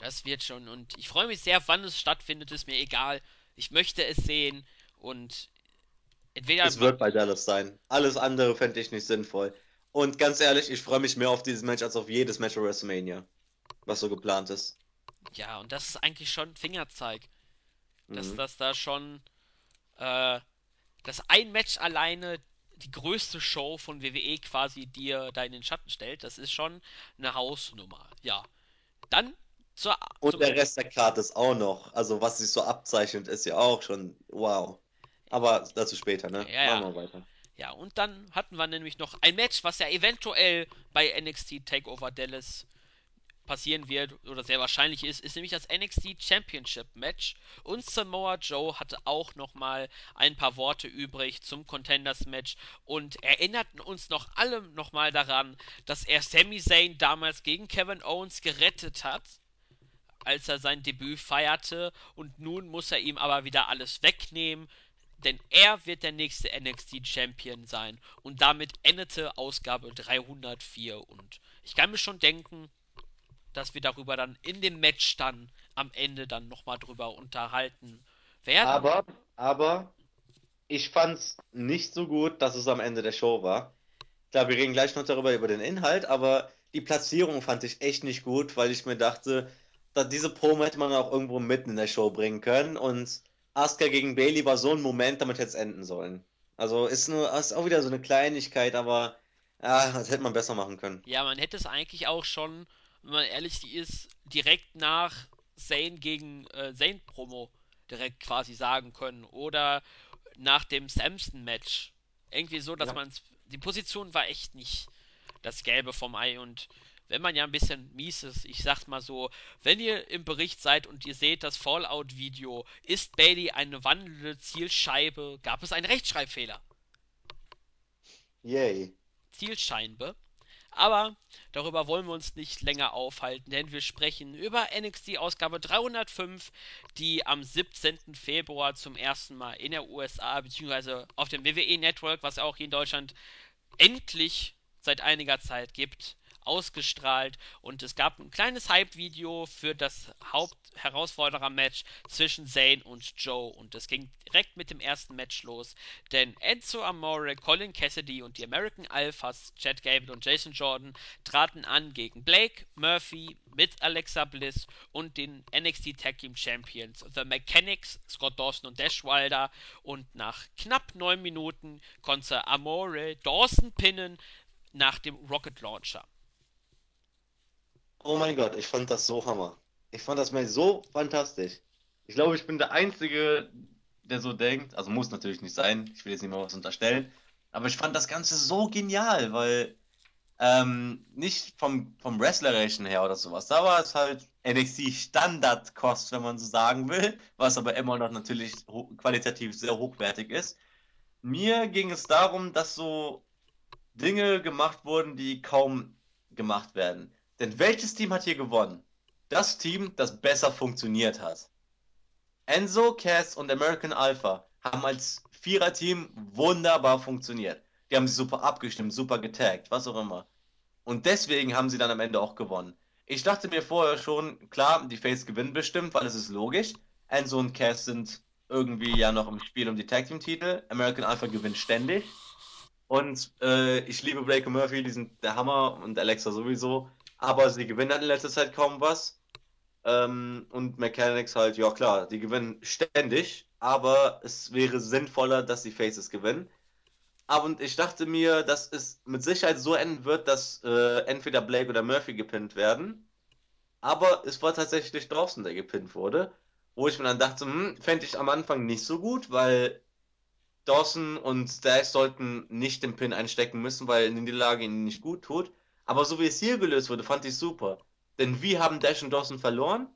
Das wird schon. Und ich freue mich sehr, wann es stattfindet, ist mir egal. Ich möchte es sehen. Und entweder. Es wird bei Dallas sein. Alles andere fände ich nicht sinnvoll. Und ganz ehrlich, ich freue mich mehr auf dieses Match als auf jedes Match of WrestleMania, was so geplant ist. Ja, und das ist eigentlich schon Fingerzeig. Dass Mhm. das da schon. Äh, dass ein Match alleine die größte Show von WWE quasi dir da in den Schatten stellt. Das ist schon eine Hausnummer. Ja. Dann zur, Und der Rest der Karte ist auch noch. Also, was sich so abzeichnet, ist ja auch schon wow. Aber dazu später, ne? Ja, Machen ja. wir weiter. Ja, und dann hatten wir nämlich noch ein Match, was ja eventuell bei NXT Takeover Dallas passieren wird oder sehr wahrscheinlich ist, ist nämlich das NXT Championship Match. Und Samoa Joe hatte auch nochmal ein paar Worte übrig zum Contenders Match und erinnerten uns noch alle nochmal daran, dass er Sami Zayn damals gegen Kevin Owens gerettet hat als er sein Debüt feierte und nun muss er ihm aber wieder alles wegnehmen, denn er wird der nächste NXT Champion sein und damit endete Ausgabe 304 und ich kann mir schon denken, dass wir darüber dann in dem Match dann am Ende dann nochmal drüber unterhalten werden. Aber, aber, ich fand's nicht so gut, dass es am Ende der Show war. Klar, wir reden gleich noch darüber, über den Inhalt, aber die Platzierung fand ich echt nicht gut, weil ich mir dachte, diese Promo hätte man auch irgendwo mitten in der Show bringen können und Asuka gegen Bailey war so ein Moment, damit hätte es enden sollen. Also ist nur, ist auch wieder so eine Kleinigkeit, aber ja, das hätte man besser machen können. Ja, man hätte es eigentlich auch schon, wenn man ehrlich ist, direkt nach Zane gegen äh, Zane Promo direkt quasi sagen können oder nach dem Samson-Match. Irgendwie so, dass Ja. man die Position war echt nicht das Gelbe vom Ei und wenn man ja ein bisschen mies ist, ich sag's mal so, wenn ihr im Bericht seid und ihr seht das Fallout-Video, ist Bailey eine wandelnde Zielscheibe, gab es einen Rechtschreibfehler. Yay. Zielscheibe. Aber darüber wollen wir uns nicht länger aufhalten, denn wir sprechen über NXT Ausgabe 305, die am 17. Februar zum ersten Mal in der USA bzw. auf dem WWE Network, was auch hier in Deutschland endlich seit einiger Zeit gibt, ausgestrahlt. Und es gab ein kleines Hype-Video für das Hauptherausforderer-Match zwischen Zayn und Joe. Und es ging direkt mit dem ersten Match los, denn Enzo Amore, Colin Cassidy und die American Alphas, Chad Gable und Jason Jordan traten an gegen Blake, Murphy mit Alexa Bliss und den NXT Tag Team Champions The Mechanics, Scott Dawson und Dash Wilder. Und nach knapp neun Minuten konnte Amore Dawson pinnen nach dem Rocket Launcher. Oh mein Gott, ich fand das so Hammer. Ich fand das mal so fantastisch. Ich glaube, ich bin der Einzige, der so denkt. Also muss natürlich nicht sein. Ich will jetzt nicht mal was unterstellen. Aber ich fand das Ganze so genial, weil ähm, nicht vom, vom Wrestlerischen her oder sowas. Da war es halt NXT Standardkost, wenn man so sagen will, was aber immer noch natürlich qualitativ sehr hochwertig ist. Mir ging es darum, dass so Dinge gemacht wurden, die kaum gemacht werden. Denn welches Team hat hier gewonnen? Das Team, das besser funktioniert hat. Enzo, Cass und American Alpha haben als Viererteam wunderbar funktioniert. Die haben super abgestimmt, super getaggt, was auch immer. Und deswegen haben sie dann am Ende auch gewonnen. Ich dachte mir vorher schon, klar, die Face gewinnen bestimmt, weil es ist logisch. Enzo und Cass sind irgendwie ja noch im Spiel um die Tag Team Titel. American Alpha gewinnt ständig. Und äh, ich liebe Blake Murphy, die sind der Hammer und Alexa sowieso. Aber sie gewinnen halt in letzter Zeit kaum was. Ähm, und Mechanics halt, ja klar, die gewinnen ständig, aber es wäre sinnvoller, dass die Faces gewinnen. Aber ich dachte mir, dass es mit Sicherheit so enden wird, dass äh, entweder Blake oder Murphy gepinnt werden. Aber es war tatsächlich Dawson, der gepinnt wurde. Wo ich mir dann dachte, hm, fände ich am Anfang nicht so gut, weil Dawson und Dash sollten nicht den Pin einstecken müssen, weil eine Niederlage ihnen nicht gut tut. Aber so wie es hier gelöst wurde, fand ich super. Denn wie haben Dash und Dawson verloren?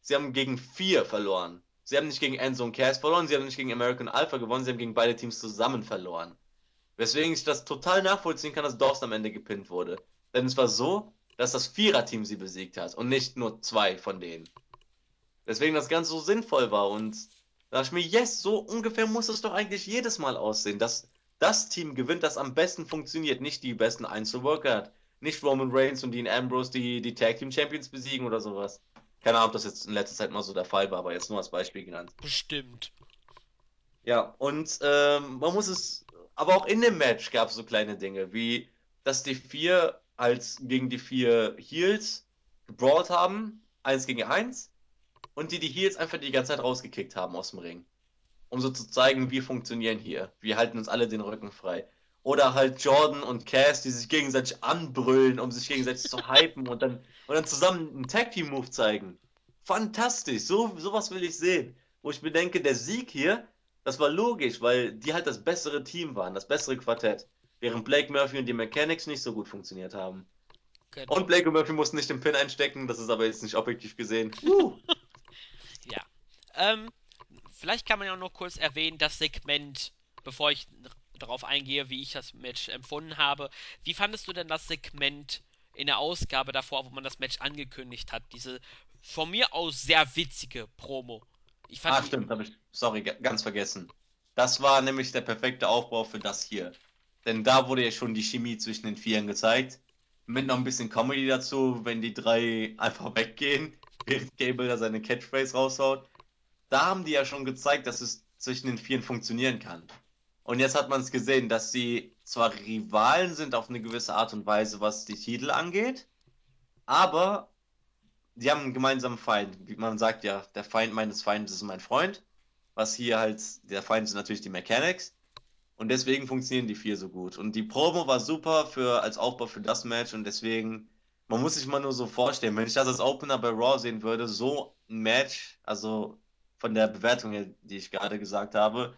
Sie haben gegen vier verloren. Sie haben nicht gegen Enzo und Cass verloren, sie haben nicht gegen American Alpha gewonnen, sie haben gegen beide Teams zusammen verloren. Weswegen ich das total nachvollziehen kann, dass Dawson am Ende gepinnt wurde. Denn es war so, dass das Viererteam sie besiegt hat und nicht nur zwei von denen. Weswegen das Ganze so sinnvoll war und da dachte ich mir, yes, so ungefähr muss es doch eigentlich jedes Mal aussehen, dass das Team gewinnt, das am besten funktioniert, nicht die besten Einzelworker hat. Nicht Roman Reigns und Dean Ambrose, die die Tag Team Champions besiegen oder sowas. Keine Ahnung, ob das jetzt in letzter Zeit mal so der Fall war, aber jetzt nur als Beispiel genannt. Bestimmt. Ja, und ähm, man muss es, aber auch in dem Match gab es so kleine Dinge, wie dass die vier als gegen die vier Heels gebrawlt haben, eins gegen eins, und die die Heels einfach die ganze Zeit rausgekickt haben aus dem Ring. Um so zu zeigen, wir funktionieren hier. Wir halten uns alle den Rücken frei. Oder halt Jordan und Cass, die sich gegenseitig anbrüllen, um sich gegenseitig zu hypen und dann, und dann zusammen einen Tag Team Move zeigen. Fantastisch, so sowas will ich sehen. Wo ich mir denke, der Sieg hier, das war logisch, weil die halt das bessere Team waren, das bessere Quartett. Während Blake Murphy und die Mechanics nicht so gut funktioniert haben. Genau. Und Blake und Murphy mussten nicht den Pin einstecken, das ist aber jetzt nicht objektiv gesehen. Uh. Ja. Ähm, vielleicht kann man ja auch noch kurz erwähnen, das Segment, bevor ich darauf eingehe, wie ich das Match empfunden habe. Wie fandest du denn das Segment in der Ausgabe davor, wo man das Match angekündigt hat? Diese von mir aus sehr witzige Promo. Ich fand ah, stimmt, habe ich, sorry, ganz vergessen. Das war nämlich der perfekte Aufbau für das hier. Denn da wurde ja schon die Chemie zwischen den Vieren gezeigt. Mit noch ein bisschen Comedy dazu, wenn die drei einfach weggehen, während Gable da seine Catchphrase raushaut. Da haben die ja schon gezeigt, dass es zwischen den Vieren funktionieren kann. Und jetzt hat man es gesehen, dass sie zwar Rivalen sind auf eine gewisse Art und Weise, was die Titel angeht, aber die haben einen gemeinsamen Feind. Wie man sagt ja, der Feind meines Feindes ist mein Freund. Was hier halt, der Feind sind natürlich die Mechanics. Und deswegen funktionieren die vier so gut. Und die Promo war super für, als Aufbau für das Match und deswegen, man muss sich mal nur so vorstellen, wenn ich das als Opener bei Raw sehen würde, so ein Match, also von der Bewertung her, die ich gerade gesagt habe,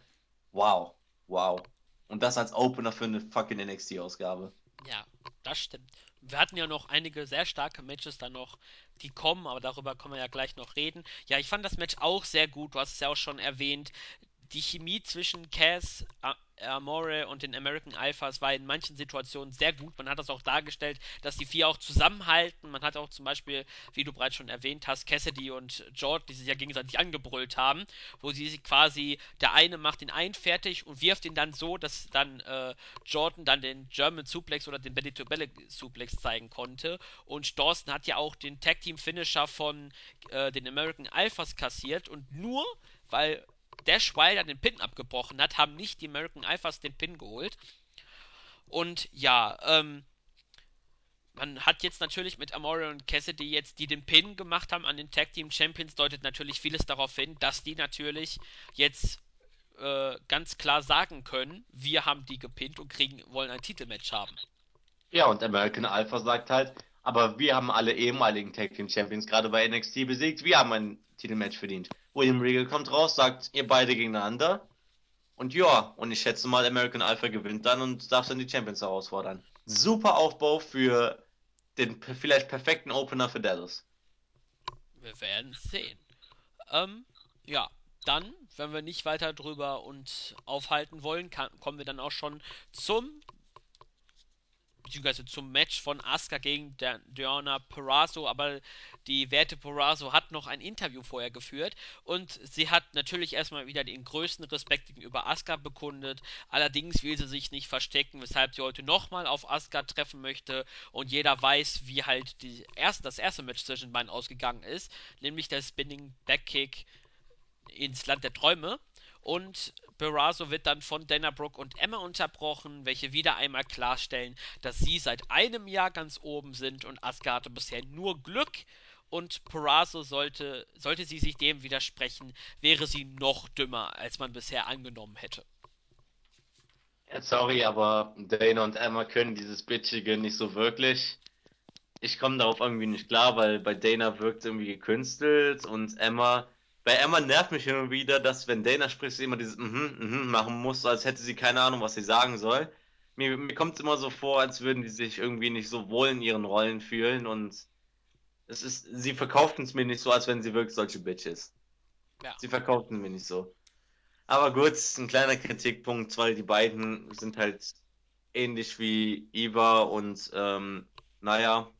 wow, wow. Und das als Opener für eine fucking NXT-Ausgabe. Ja, das stimmt. Wir hatten ja noch einige sehr starke Matches dann noch, die kommen, aber darüber können wir ja gleich noch reden. Ja, ich fand das Match auch sehr gut. Du hast es ja auch schon erwähnt. Die Chemie zwischen Cass, Amore und den American Alphas war in manchen Situationen sehr gut. Man hat das auch dargestellt, dass die vier auch zusammenhalten. Man hat auch zum Beispiel, wie du bereits schon erwähnt hast, Cassidy und George, die sich ja gegenseitig angebrüllt haben, wo sie quasi, der eine macht den einen fertig und wirft ihn dann so, dass dann äh, Jordan dann den German Suplex oder den Belly to Belly Suplex zeigen konnte. Und Dawson hat ja auch den Tag Team Finisher von äh, den American Alphas kassiert und nur weil Dash Wilder den Pin abgebrochen hat, haben nicht die American Alphas den Pin geholt. Und ja, ähm, man hat jetzt natürlich mit Amore und Cassidy jetzt, die den Pin gemacht haben an den Tag Team Champions, deutet natürlich vieles darauf hin, dass die natürlich jetzt äh, ganz klar sagen können, wir haben die gepinnt und kriegen, wollen ein Titelmatch haben. Ja, und American Alpha sagt halt, aber wir haben alle ehemaligen Tag Team Champions gerade bei NXT besiegt, wir haben ein Titelmatch verdient. William Regal kommt raus, sagt, ihr beide gegeneinander. Und ja, und ich schätze mal, American Alpha gewinnt dann und darf dann die Champions herausfordern. Super Aufbau für den vielleicht perfekten Opener für Dallas. Wir werden sehen. Ähm, ja, dann, wenn wir nicht weiter drüber uns aufhalten wollen, kann, kommen wir dann auch schon zum beziehungsweise zum Match von Asuka gegen Diana Perazzo, aber die Werte Perazzo hat noch ein Interview vorher geführt und sie hat natürlich erstmal wieder den größten Respekt gegenüber Asuka bekundet. Allerdings will sie sich nicht verstecken, weshalb sie heute nochmal auf Asuka treffen möchte und jeder weiß, wie halt die erste, das erste Match zwischen beiden ausgegangen ist, nämlich der Spinning Backkick ins Land der Träume. Und Barrazo wird dann von Dana Brooke und Emma unterbrochen, welche wieder einmal klarstellen, dass sie seit einem Jahr ganz oben sind und Asuka hatte bisher nur Glück und Perazzo sollte, sollte sie sich dem widersprechen, wäre sie noch dümmer, als man bisher angenommen hätte. Sorry, aber Dana und Emma können dieses Bitchige nicht so wirklich. Ich komme darauf irgendwie nicht klar, weil bei Dana wirkt irgendwie gekünstelt und Emma, bei Emma nervt mich und wieder, dass wenn Dana spricht, sie immer dieses mhm, mhm machen muss, als hätte sie keine Ahnung, was sie sagen soll. Mir, mir kommt es immer so vor, als würden die sich irgendwie nicht so wohl in ihren Rollen fühlen und es ist, sie verkaufen es mir nicht so, als wenn sie wirklich solche Bitches. Ja. Sie verkaufen mir nicht so. Aber gut, ein kleiner Kritikpunkt, weil die beiden sind halt ähnlich wie Eva und ähm, naja,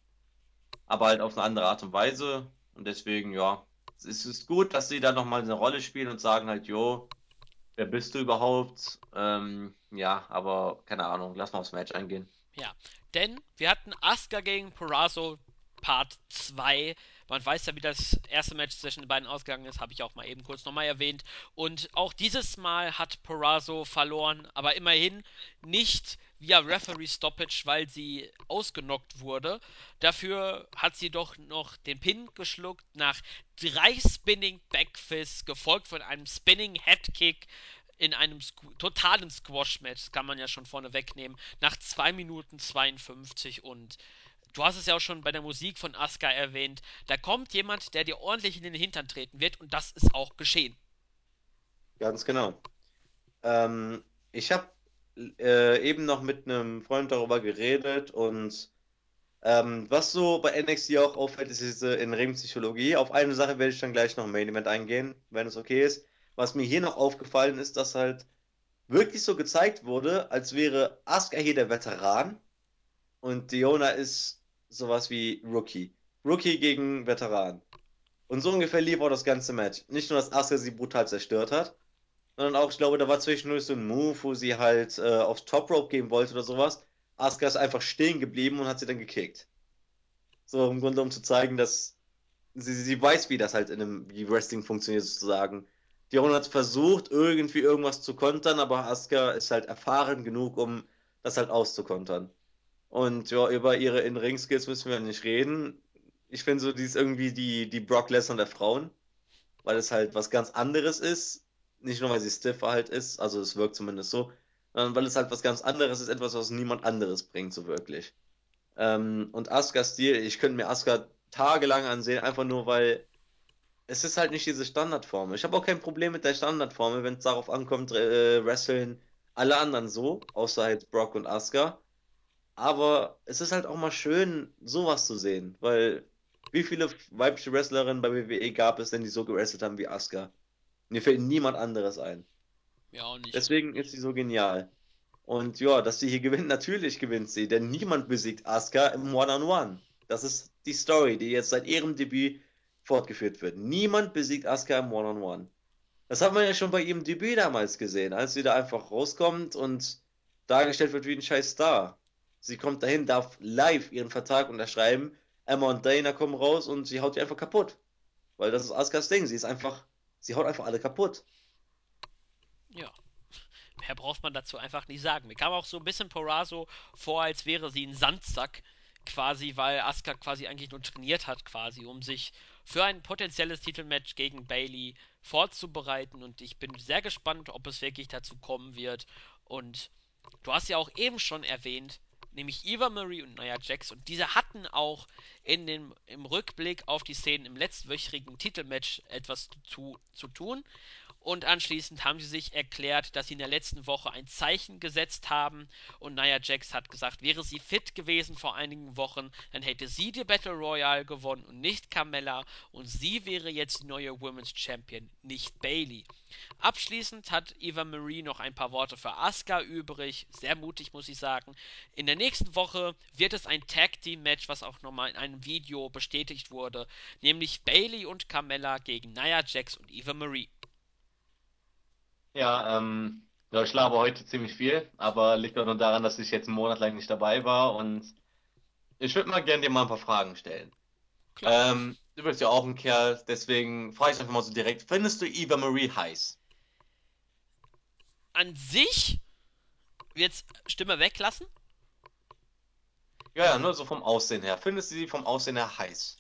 aber halt auf eine andere Art und Weise. Und deswegen, ja, es ist gut, dass sie da nochmal eine Rolle spielen und sagen halt, jo, wer bist du überhaupt? Ähm, ja, aber keine Ahnung, lass mal aufs Match eingehen. Ja, denn wir hatten Asuka gegen Purrazzo Part 2. Man weiß ja, wie das erste Match zwischen den beiden ausgegangen ist, habe ich auch mal eben kurz nochmal erwähnt. Und auch dieses Mal hat Purrazzo verloren, aber immerhin nicht via Referee Stoppage, weil sie ausgenockt wurde. Dafür hat sie doch noch den Pin geschluckt nach drei Spinning Backfists, gefolgt von einem Spinning Headkick in einem Squ totalen Squash-Match, kann man ja schon vorne wegnehmen, nach 2 Minuten 52 und du hast es ja auch schon bei der Musik von Asuka erwähnt, da kommt jemand, der dir ordentlich in den Hintern treten wird und das ist auch geschehen. Ganz genau. Ähm, ich habe äh, eben noch mit einem Freund darüber geredet und ähm, was so bei NXT auch auffällt, ist diese In-Ring-Psychologie. Auf eine Sache werde ich dann gleich noch im Main Event eingehen, wenn es okay ist. Was mir hier noch aufgefallen ist, dass halt wirklich so gezeigt wurde, als wäre Asuka hier der Veteran und Diona ist sowas wie Rookie. Rookie gegen Veteran. Und so ungefähr lief auch das ganze Match. Nicht nur, dass Asuka sie brutal zerstört hat, sondern auch, ich glaube, da war zwischendurch so ein Move, wo sie halt äh, aufs Top Rope gehen wollte oder sowas. Asuka ist einfach stehen geblieben und hat sie dann gekickt. So im Grunde, um zu zeigen, dass sie, sie weiß, wie das halt in einem, wie Wrestling funktioniert, sozusagen. Diona hat versucht, irgendwie irgendwas zu kontern, aber Asuka ist halt erfahren genug, um das halt auszukontern. Und ja, über ihre In-Ring-Skills müssen wir nicht reden. Ich finde so, die ist irgendwie die, die Brock Lesnar der Frauen, weil es halt was ganz anderes ist. Nicht nur, weil sie stiffer halt ist, also es wirkt zumindest so, sondern weil es halt was ganz anderes ist, etwas, was niemand anderes bringt, so wirklich. Ähm, und Asukas Stil, ich könnte mir Asuka tagelang ansehen, einfach nur, weil es ist halt nicht diese Standardformel. Ich habe auch kein Problem mit der Standardformel, wenn es darauf ankommt, äh, wresteln alle anderen so, außer halt Brock und Asuka. Aber es ist halt auch mal schön, sowas zu sehen, weil wie viele weibliche Wrestlerinnen bei WWE gab es denn, die so gewrestelt haben wie Asuka? Mir fällt niemand anderes ein. Ja, auch nicht. Deswegen ist sie so genial. Und ja, dass sie hier gewinnt, natürlich gewinnt sie, denn niemand besiegt Asuka im One-on-One. Das ist die Story, die jetzt seit ihrem Debüt fortgeführt wird. Niemand besiegt Asuka im One-on-One. Das hat man ja schon bei ihrem Debüt damals gesehen, als sie da einfach rauskommt und dargestellt wird wie ein scheiß Star. Sie kommt dahin, darf live ihren Vertrag unterschreiben. Emma und Dana kommen raus und sie haut die einfach kaputt. Weil das ist Asukas Ding. Sie ist einfach, sie haut einfach alle kaputt. Ja. Mehr braucht man dazu einfach nicht sagen. Mir kam auch so ein bisschen Porazo vor, als wäre sie ein Sandsack, quasi, weil Asuka quasi eigentlich nur trainiert hat, quasi, um sich für ein potenzielles Titelmatch gegen Bailey vorzubereiten. Und ich bin sehr gespannt, ob es wirklich dazu kommen wird. Und du hast ja auch eben schon erwähnt, nämlich Eva Marie und Nia Jax. Und diese hatten auch in dem, im Rückblick auf die Szenen im letztwöchigen Titelmatch etwas zu, zu tun. Und anschließend haben sie sich erklärt, dass sie in der letzten Woche ein Zeichen gesetzt haben. Und Nia Jax hat gesagt, wäre sie fit gewesen vor einigen Wochen, dann hätte sie die Battle Royale gewonnen und nicht Carmella. Und sie wäre jetzt die neue Women's Champion, nicht Bailey. Abschließend hat Eva Marie noch ein paar Worte für Asuka übrig. Sehr mutig, muss ich sagen. In der nächsten Woche wird es ein Tag Team Match, was auch nochmal in einem Video bestätigt wurde. Nämlich Bailey und Carmella gegen Nia Jax und Eva Marie. Ja, ähm, ja, ich laber heute ziemlich viel, aber liegt auch nur daran, dass ich jetzt einen Monat lang nicht dabei war und ich würde mal gerne dir mal ein paar Fragen stellen. Klar. Ähm, du bist ja auch ein Kerl, deswegen frage ich einfach mal so direkt, findest du Eva Marie heiß? An sich, jetzt Stimme weglassen, Ja, ja, nur so vom Aussehen her. Findest du sie vom Aussehen her heiß?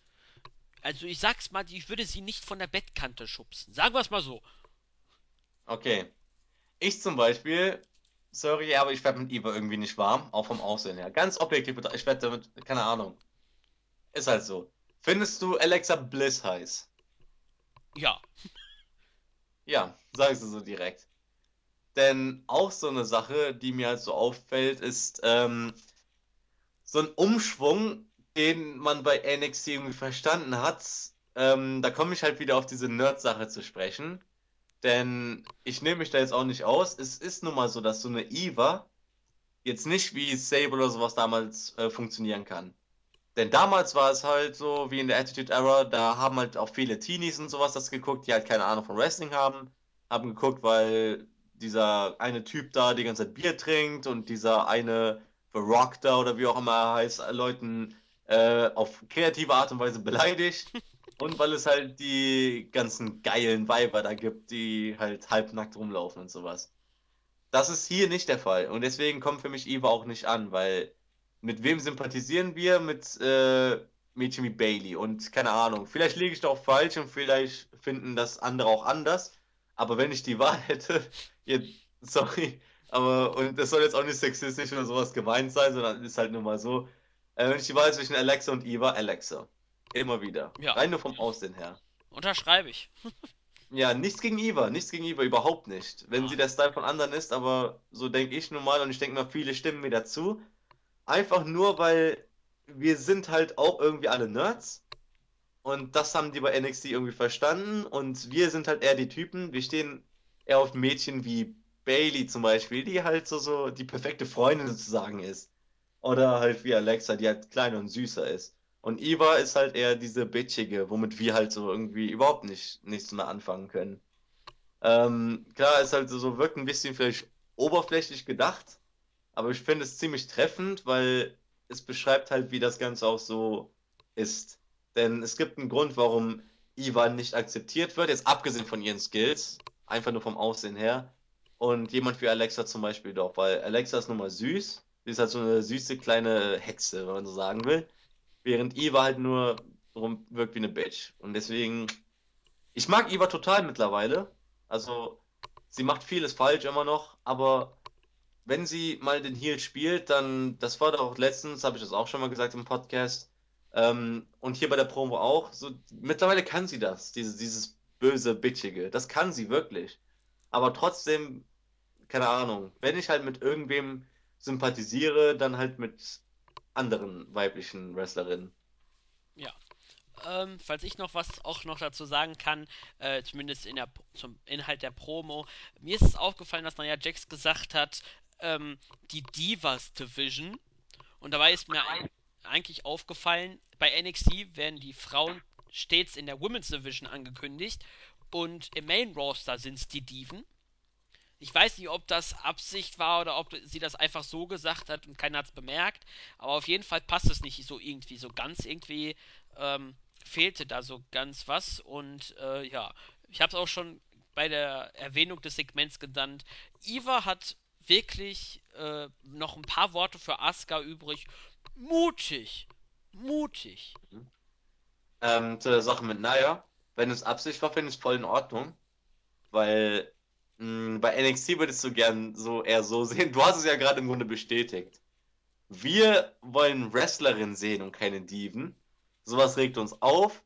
also ich sag's mal, ich würde sie nicht von der Bettkante schubsen. Sagen wir es mal so. Okay. Ich zum Beispiel sorry, aber ich werde mit Eva irgendwie nicht warm, auch vom Aussehen her. Ganz objektiv, betrachtet, ich werde damit, keine Ahnung. Ist halt so. Findest du Alexa Bliss heiß? Ja, Ja, sagst du so direkt. Denn auch so eine Sache, die mir halt so auffällt, ist ähm, so ein Umschwung, den man bei NXT irgendwie verstanden hat. Ähm, da komme ich halt wieder auf diese Nerd-Sache zu sprechen. Denn ich nehme mich da jetzt auch nicht aus. Es ist nun mal so, dass so eine Eva jetzt nicht wie Sable oder sowas damals äh, funktionieren kann. Denn damals war es halt so, wie in der Attitude Era, da haben halt auch viele Teenies und sowas das geguckt, die halt keine Ahnung von Wrestling haben. Haben geguckt, weil dieser eine Typ da die ganze Zeit Bier trinkt und dieser eine The Rock da oder wie auch immer er heißt, Leuten äh, auf kreative Art und Weise beleidigt. Und weil es halt die ganzen geilen Weiber da gibt, die halt halbnackt rumlaufen und sowas. Das ist hier nicht der Fall. Und deswegen kommt für mich Eva auch nicht an, weil mit wem sympathisieren wir? Mit äh, Mädchen wie Bailey. Und keine Ahnung, vielleicht liege ich da auch falsch und vielleicht finden das andere auch anders. Aber wenn ich die Wahl hätte, jetzt, sorry, aber, und das soll jetzt auch nicht sexistisch oder sowas gemeint sein, sondern ist halt nur mal so. Äh, wenn ich die Wahl zwischen Alexa und Eva, Alexa. Immer wieder. ja, Rein nur vom Aussehen her. unterschreibe ich. Ja, nichts gegen Eva, nichts gegen Eva, überhaupt nicht. Wenn sie Nein. der Style von anderen ist, aber so denke ich nun mal und ich denke mal, viele stimmen mir dazu. Einfach nur, weil wir sind halt auch irgendwie alle Nerds und das haben die bei NXT irgendwie verstanden und wir sind halt eher die Typen, wir stehen eher auf Mädchen wie Bailey zum Beispiel, die halt so, so die perfekte Freundin sozusagen ist. Oder halt wie Alexa, die halt kleiner und süßer ist. Und Eva ist halt eher diese bitchige, womit wir halt so irgendwie überhaupt nicht nichts mehr anfangen können. Ähm, klar, ist halt so, wirkt ein bisschen vielleicht oberflächlich gedacht, aber ich finde es ziemlich treffend, weil es beschreibt halt, wie das Ganze auch so ist. Denn es gibt einen Grund, warum Eva nicht akzeptiert wird, jetzt abgesehen von ihren Skills, einfach nur vom Aussehen her. Und jemand wie Alexa zum Beispiel doch, weil Alexa ist nun mal süß. Sie ist halt so eine süße kleine Hexe, wenn man so sagen will. Während Eva halt nur rum wirkt wie eine Bitch. Und deswegen, ich mag Eva total mittlerweile. Also, sie macht vieles falsch immer noch, aber wenn sie mal den Heel spielt, dann, das war doch letztens, habe ich das auch schon mal gesagt im Podcast, ähm, und hier bei der Promo auch, so, mittlerweile kann sie das, dieses, dieses böse, bitchige, das kann sie wirklich. Aber trotzdem, keine Ahnung, wenn ich halt mit irgendwem sympathisiere, dann halt mit anderen weiblichen Wrestlerinnen. Ja. Ähm, falls ich noch was auch noch dazu sagen kann, äh, zumindest in der, zum Inhalt der Promo, mir ist es aufgefallen, dass Nia Jax gesagt hat, ähm, die Divas Division. Und dabei ist mir eigentlich aufgefallen, bei NXT werden die Frauen stets in der Women's Division angekündigt und im Main Roster sind es die Diven. Ich weiß nicht, ob das Absicht war oder ob sie das einfach so gesagt hat und keiner hat es bemerkt. Aber auf jeden Fall passt es nicht so irgendwie, so ganz irgendwie ähm, fehlte da so ganz was. Und äh, ja, ich habe es auch schon bei der Erwähnung des Segments genannt. Iva hat wirklich äh, noch ein paar Worte für Asuka übrig. Mutig, mutig. Ähm, zu der Sache mit Naya, wenn es Absicht war, finde ich es voll in Ordnung, weil bei NXT würdest du gern so eher so sehen. Du hast es ja gerade im Grunde bestätigt. Wir wollen Wrestlerinnen sehen und keine Diven. Sowas regt uns auf.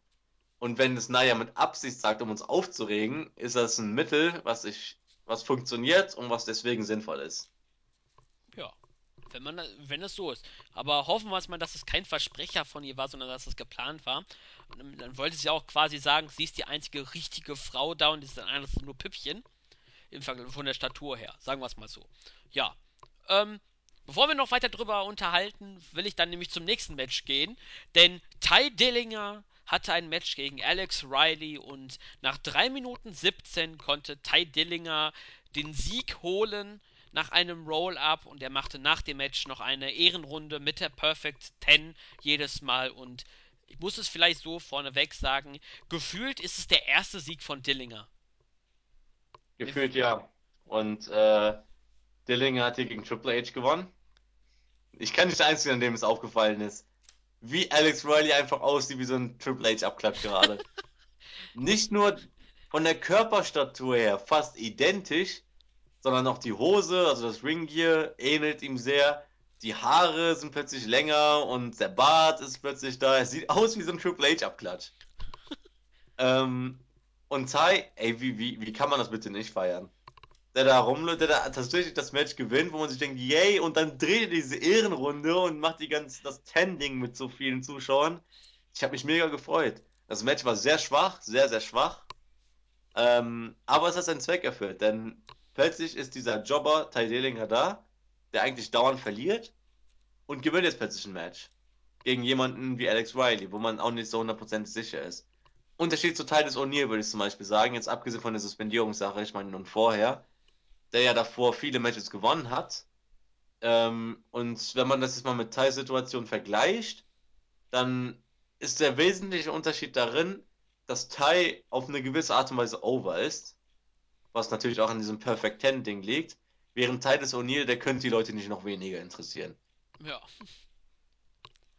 Und wenn es Naya mit Absicht sagt, um uns aufzuregen, ist das ein Mittel, was ich, was funktioniert und was deswegen sinnvoll ist. Ja, wenn man, wenn es so ist. Aber hoffen wir es mal, dass es kein Versprecher von ihr war, sondern dass es geplant war. Und dann, wollte sie auch quasi sagen, sie ist die einzige richtige Frau da und ist dann alles nur Püppchen. Im von der Statur her, sagen wir es mal so. Ja. Ähm, bevor wir noch weiter drüber unterhalten, will ich dann nämlich zum nächsten Match gehen. Denn Ty Dillinger hatte ein Match gegen Alex Riley und nach 3 Minuten 17 konnte Ty Dillinger den Sieg holen nach einem Roll-Up und er machte nach dem Match noch eine Ehrenrunde mit der Perfect 10 jedes Mal und ich muss es vielleicht so vorneweg sagen, gefühlt ist es der erste Sieg von Dillinger. Gefühlt ja. Und äh, Dillinger hat hier gegen Triple H gewonnen. Ich kann nicht der Einzige, an dem es aufgefallen ist. Wie Alex Riley einfach aussieht wie so ein Triple H-Abklatsch gerade. Nicht nur von der Körperstatur her fast identisch, sondern auch die Hose, also das Ringgear, ähnelt ihm sehr. Die Haare sind plötzlich länger und der Bart ist plötzlich da. Es sieht aus wie so ein Triple H-Abklatsch. ähm, und Ty, ey, wie, wie, wie kann man das bitte nicht feiern? Der da rumläuft, der da tatsächlich das Match gewinnt, wo man sich denkt, yay, und dann dreht er diese Ehrenrunde und macht die ganz, das Tending mit so vielen Zuschauern. Ich habe mich mega gefreut. Das Match war sehr schwach, sehr, sehr schwach. Ähm, aber es hat seinen Zweck erfüllt, denn plötzlich ist dieser Jobber Ty Dillinger da, der eigentlich dauernd verliert und gewinnt jetzt plötzlich ein Match. Gegen jemanden wie Alex Riley, wo man auch nicht so 100% sicher ist. Unterschied zu Titus O'Neill, würde ich zum Beispiel sagen, jetzt abgesehen von der Suspendierungssache, ich meine nun vorher, der ja davor viele Matches gewonnen hat. Ähm, und wenn man das jetzt mal mit Thais Situation vergleicht, dann ist der wesentliche Unterschied darin, dass Tai auf eine gewisse Art und Weise over ist, was natürlich auch an diesem Perfect Ten Ding liegt, während Titus O'Neill, der könnte die Leute nicht noch weniger interessieren. Ja.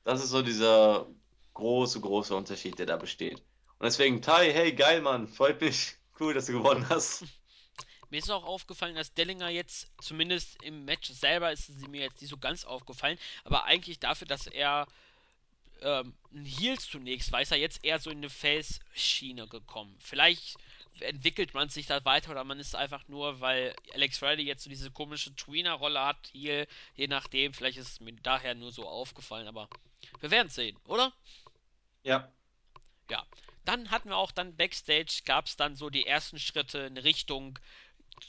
Das ist so dieser große, große Unterschied, der da besteht. Und deswegen, Tai, hey, geil, Mann, freut mich. Cool, dass du gewonnen hast. Mir ist auch aufgefallen, dass Dellinger jetzt, zumindest im Match selber, ist sie mir jetzt nicht so ganz aufgefallen, aber eigentlich dafür, dass er ähm, ein Heel zunächst war, ist er jetzt eher so in eine Face-Schiene gekommen. Vielleicht entwickelt man sich da weiter oder man ist einfach nur, weil Alex Riley jetzt so diese komische Tweener-Rolle hat, hier, je nachdem, vielleicht ist es mir daher nur so aufgefallen, aber wir werden sehen, oder? Ja. Ja. Dann hatten wir auch dann Backstage, gab es dann so die ersten Schritte in Richtung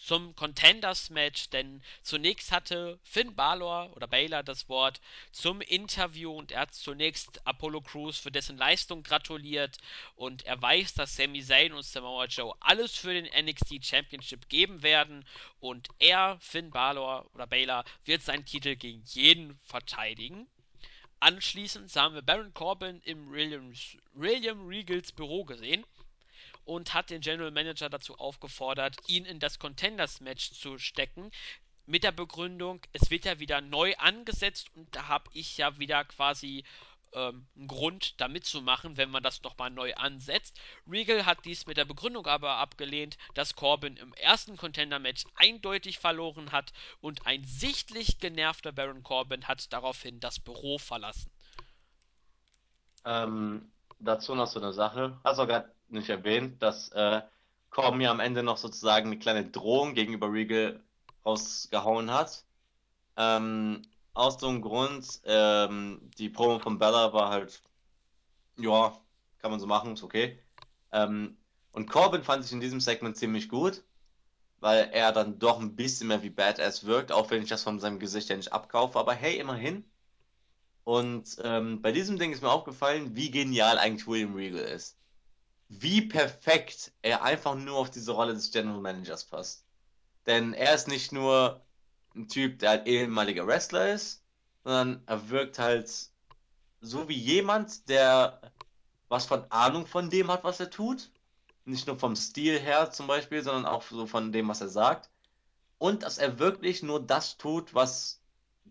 zum Contenders-Match, denn zunächst hatte Finn Balor oder Baylor das Wort zum Interview und er hat zunächst Apollo Crews für dessen Leistung gratuliert und er weiß, dass Sami Zayn und Samoa Joe alles für den NXT Championship geben werden und er, Finn Balor oder Baylor, wird seinen Titel gegen jeden verteidigen. Anschließend haben wir Baron Corbin im William, William Regals Büro gesehen und hat den General Manager dazu aufgefordert, ihn in das Contenders-Match zu stecken. Mit der Begründung, es wird ja wieder neu angesetzt und da habe ich ja wieder quasi ähm, Grund, da mitzumachen, wenn man das nochmal neu ansetzt. Regal hat dies mit der Begründung aber abgelehnt, dass Corbin im ersten Contender-Match eindeutig verloren hat und ein sichtlich genervter Baron Corbin hat daraufhin das Büro verlassen. Ähm, dazu noch so eine Sache. Hast du gerade nicht erwähnt, dass äh, Corbin ja am Ende noch sozusagen eine kleine Drohung gegenüber Regal rausgehauen hat. Ähm, aus einem Grund, ähm, die Promo von Bella war halt, ja, kann man so machen, ist okay. Ähm, und Corbin fand ich in diesem Segment ziemlich gut, weil er dann doch ein bisschen mehr wie Badass wirkt, auch wenn ich das von seinem Gesicht ja nicht abkaufe, aber hey, immerhin. Und ähm, bei diesem Ding ist mir aufgefallen, wie genial eigentlich William Regal ist. Wie perfekt er einfach nur auf diese Rolle des General Managers passt. Denn er ist nicht nur ein Typ, der halt ehemaliger Wrestler ist, sondern er wirkt halt so wie jemand, der was von Ahnung von dem hat, was er tut. Nicht nur vom Stil her zum Beispiel, sondern auch so von dem, was er sagt. Und dass er wirklich nur das tut, was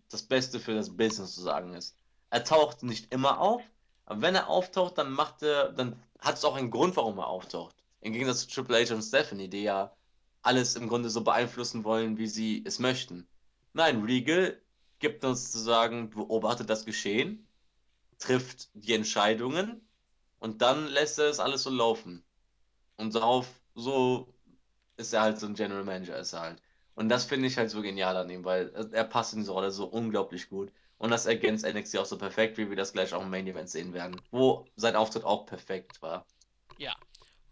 das Beste für das Business zu sagen ist. Er taucht nicht immer auf, aber wenn er auftaucht, dann macht er, dann hat es auch einen Grund, warum er auftaucht. Im Gegensatz zu Triple H und Stephanie, die ja alles im Grunde so beeinflussen wollen, wie sie es möchten. Nein, Regal gibt uns sozusagen, beobachtet das Geschehen, trifft die Entscheidungen und dann lässt er es alles so laufen. Und darauf, so ist er halt so ein General Manager, ist er halt. Und das finde ich halt so genial an ihm, weil er passt in diese Rolle so unglaublich gut. Und das ergänzt NXT auch so perfekt, wie wir das gleich auch im Main Event sehen werden, wo sein Auftritt auch perfekt war. Ja.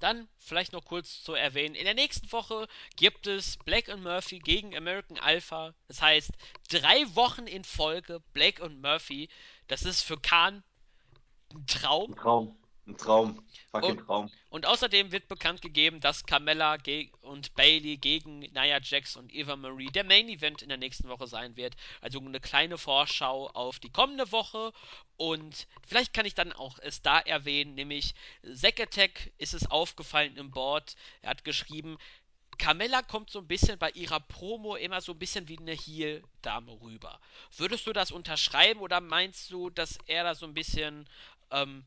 Dann vielleicht noch kurz zu erwähnen, in der nächsten Woche gibt es Black und Murphy gegen American Alpha. Das heißt, drei Wochen in Folge Black und Murphy. Das ist für Khan ein Traum. Ein Traum. Ein Traum. Fucking Und, Traum. und außerdem wird bekannt gegeben, dass Carmella und Bailey gegen Nia Jax und Eva Marie der Main Event in der nächsten Woche sein wird. Also eine kleine Vorschau auf die kommende Woche. Und vielleicht kann ich dann auch es da erwähnen, nämlich Zack Attack ist es aufgefallen im Board. Er hat geschrieben, Carmella kommt so ein bisschen bei ihrer Promo immer so ein bisschen wie eine Heel-Dame rüber. Würdest du das unterschreiben oder meinst du, dass er da so ein bisschen ähm,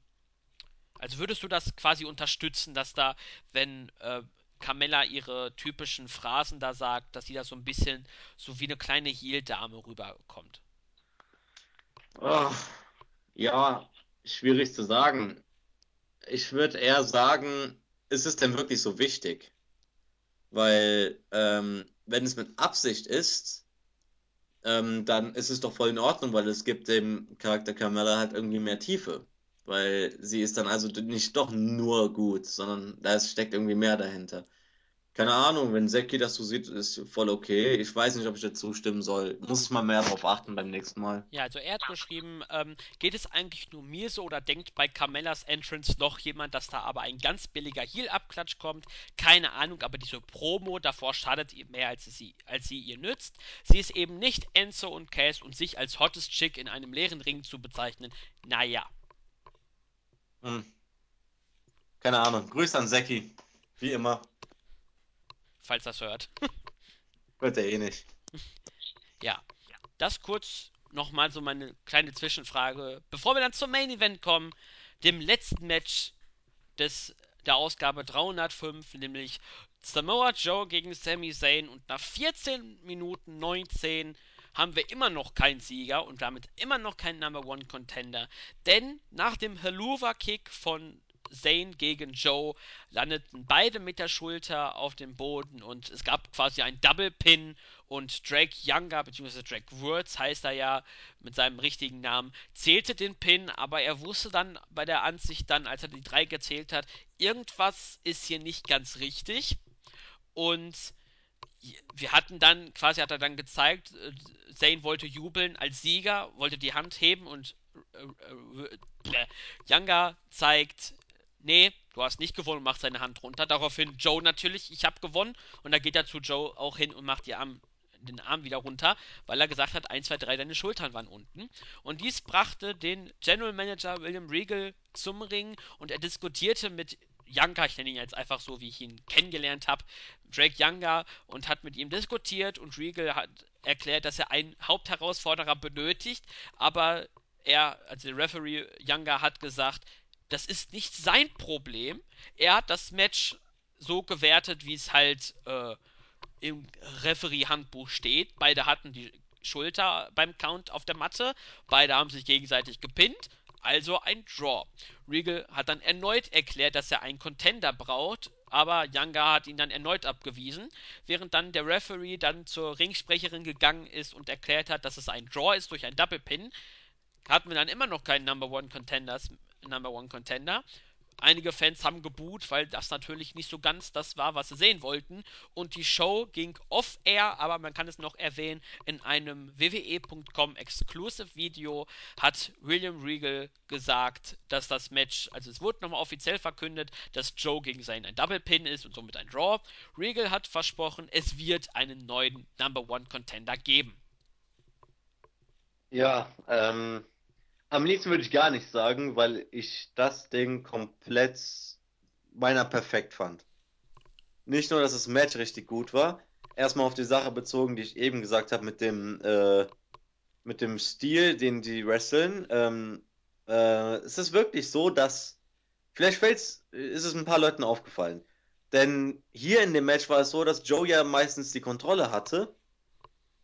also würdest du das quasi unterstützen, dass da, wenn äh, Carmella ihre typischen Phrasen da sagt, dass sie da so ein bisschen so wie eine kleine Heel-Dame rüberkommt. Oh, ja, schwierig zu sagen. Ich würde eher sagen, ist es denn wirklich so wichtig? Weil, ähm, wenn es mit Absicht ist, ähm, dann ist es doch voll in Ordnung, weil es gibt dem Charakter Carmella halt irgendwie mehr Tiefe. Weil sie ist dann also nicht doch nur gut, sondern da steckt irgendwie mehr dahinter. Keine Ahnung, wenn Seki das so sieht, ist voll okay. Ich weiß nicht, ob ich dazu zustimmen soll. Muss ich mal mehr drauf achten beim nächsten Mal. Ja, also er hat geschrieben, ähm, geht es eigentlich nur mir so oder denkt bei Carmellas Entrance noch jemand, dass da aber ein ganz billiger Heel-Abklatsch kommt? Keine Ahnung, aber diese Promo davor schadet ihr mehr, als sie, als sie ihr nützt. Sie ist eben nicht Enzo und Cass und sich als hottest Chick in einem leeren Ring zu bezeichnen, naja. Hm. Keine Ahnung. Grüße an Seki. Wie immer. Falls das hört. Hört er eh nicht. Ja. Das kurz nochmal so meine kleine Zwischenfrage. Bevor wir dann zum Main Event kommen, dem letzten Match des, der Ausgabe 305, nämlich Samoa Joe gegen Sami Zayn und nach 14 Minuten 19 haben wir immer noch keinen Sieger und damit immer noch keinen Number One Contender. Denn nach dem Haluva Kick von Zane gegen Joe landeten beide mit der Schulter auf dem Boden und es gab quasi einen Double Pin und Drake Younger, beziehungsweise Drake Wurz heißt er ja mit seinem richtigen Namen, zählte den Pin, aber er wusste dann bei der Ansicht dann, als er die drei gezählt hat, irgendwas ist hier nicht ganz richtig und wir hatten dann, quasi hat er dann gezeigt, äh, Zane wollte jubeln als Sieger, wollte die Hand heben und äh, äh, Younger zeigt nee, du hast nicht gewonnen und macht seine Hand runter. Daraufhin Joe natürlich, ich habe gewonnen. Und da geht er zu Joe auch hin und macht Arm, den Arm wieder runter, weil er gesagt hat, 1, 2, 3, deine Schultern waren unten. Und dies brachte den General Manager William Regal zum Ring und er diskutierte mit Younger, ich nenne ihn jetzt einfach so, wie ich ihn kennengelernt habe, Drake Younger und hat mit ihm diskutiert und Regal hat erklärt, dass er einen Hauptherausforderer benötigt, aber er, also der Referee Younger hat gesagt, das ist nicht sein Problem. Er hat das Match so gewertet, wie es halt äh, im Referee-Handbuch steht. Beide hatten die Schulter beim Count auf der Matte. Beide haben sich gegenseitig gepinnt. Also ein Draw. Regal hat dann erneut erklärt, dass er einen Contender braucht, aber Yanga hat ihn dann erneut abgewiesen, während dann der Referee dann zur Ringsprecherin gegangen ist und erklärt hat, dass es ein Draw ist durch ein Double Pin. Hatten wir dann immer noch keinen Number One Contenders Number One Contender. Einige Fans haben geboot, weil das natürlich nicht so ganz das war, was sie sehen wollten. Und die Show ging off-air, aber man kann es noch erwähnen, in einem WWE.com Exclusive Video hat William Regal gesagt, dass das Match, also es wurde nochmal offiziell verkündet, dass Joe gegen seinen ein Double Pin ist und somit ein Draw. Regal hat versprochen, es wird einen neuen Number One Contender geben. Ja, ähm, am liebsten würde ich gar nicht sagen, weil ich das Ding komplett meiner perfekt fand. Nicht nur, dass das Match richtig gut war, erstmal auf die Sache bezogen, die ich eben gesagt habe, mit dem, äh, mit dem Stil, den die wresteln. Ähm, äh, es ist wirklich so, dass, vielleicht fällt's, ist es ein paar Leuten aufgefallen. Denn hier in dem Match war es so, dass Joe ja meistens die Kontrolle hatte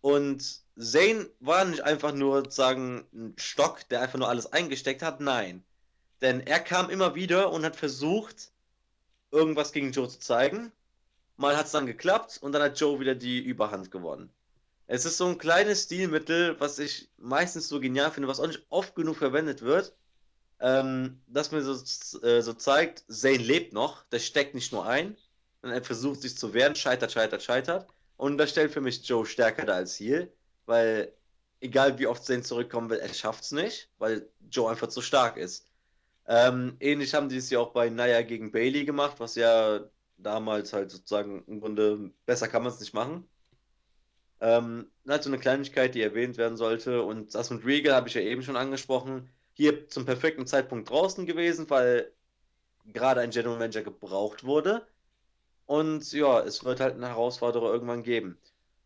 und Zane war nicht einfach nur sozusagen ein Stock, der einfach nur alles eingesteckt hat. Nein. Denn er kam immer wieder und hat versucht, irgendwas gegen Joe zu zeigen. Mal hat es dann geklappt und dann hat Joe wieder die Überhand gewonnen. Es ist so ein kleines Stilmittel, was ich meistens so genial finde, was auch nicht oft genug verwendet wird, ähm, dass mir so, äh, so zeigt, Zane lebt noch, der steckt nicht nur ein, sondern er versucht sich zu wehren, scheitert, scheitert, scheitert. Und das stellt für mich Joe stärker da als Heel, weil egal wie oft Zane zurückkommen will, er schafft es nicht, weil Joe einfach zu stark ist. Ähm, ähnlich haben die es ja auch bei Naya gegen Bailey gemacht, was ja damals halt sozusagen im Grunde besser kann man es nicht machen. Ähm, halt so eine Kleinigkeit, die erwähnt werden sollte. Und das mit Regal habe ich ja eben schon angesprochen. Hier zum perfekten Zeitpunkt draußen gewesen, weil gerade ein General Manager gebraucht wurde. Und ja, es wird halt eine Herausforderung irgendwann geben.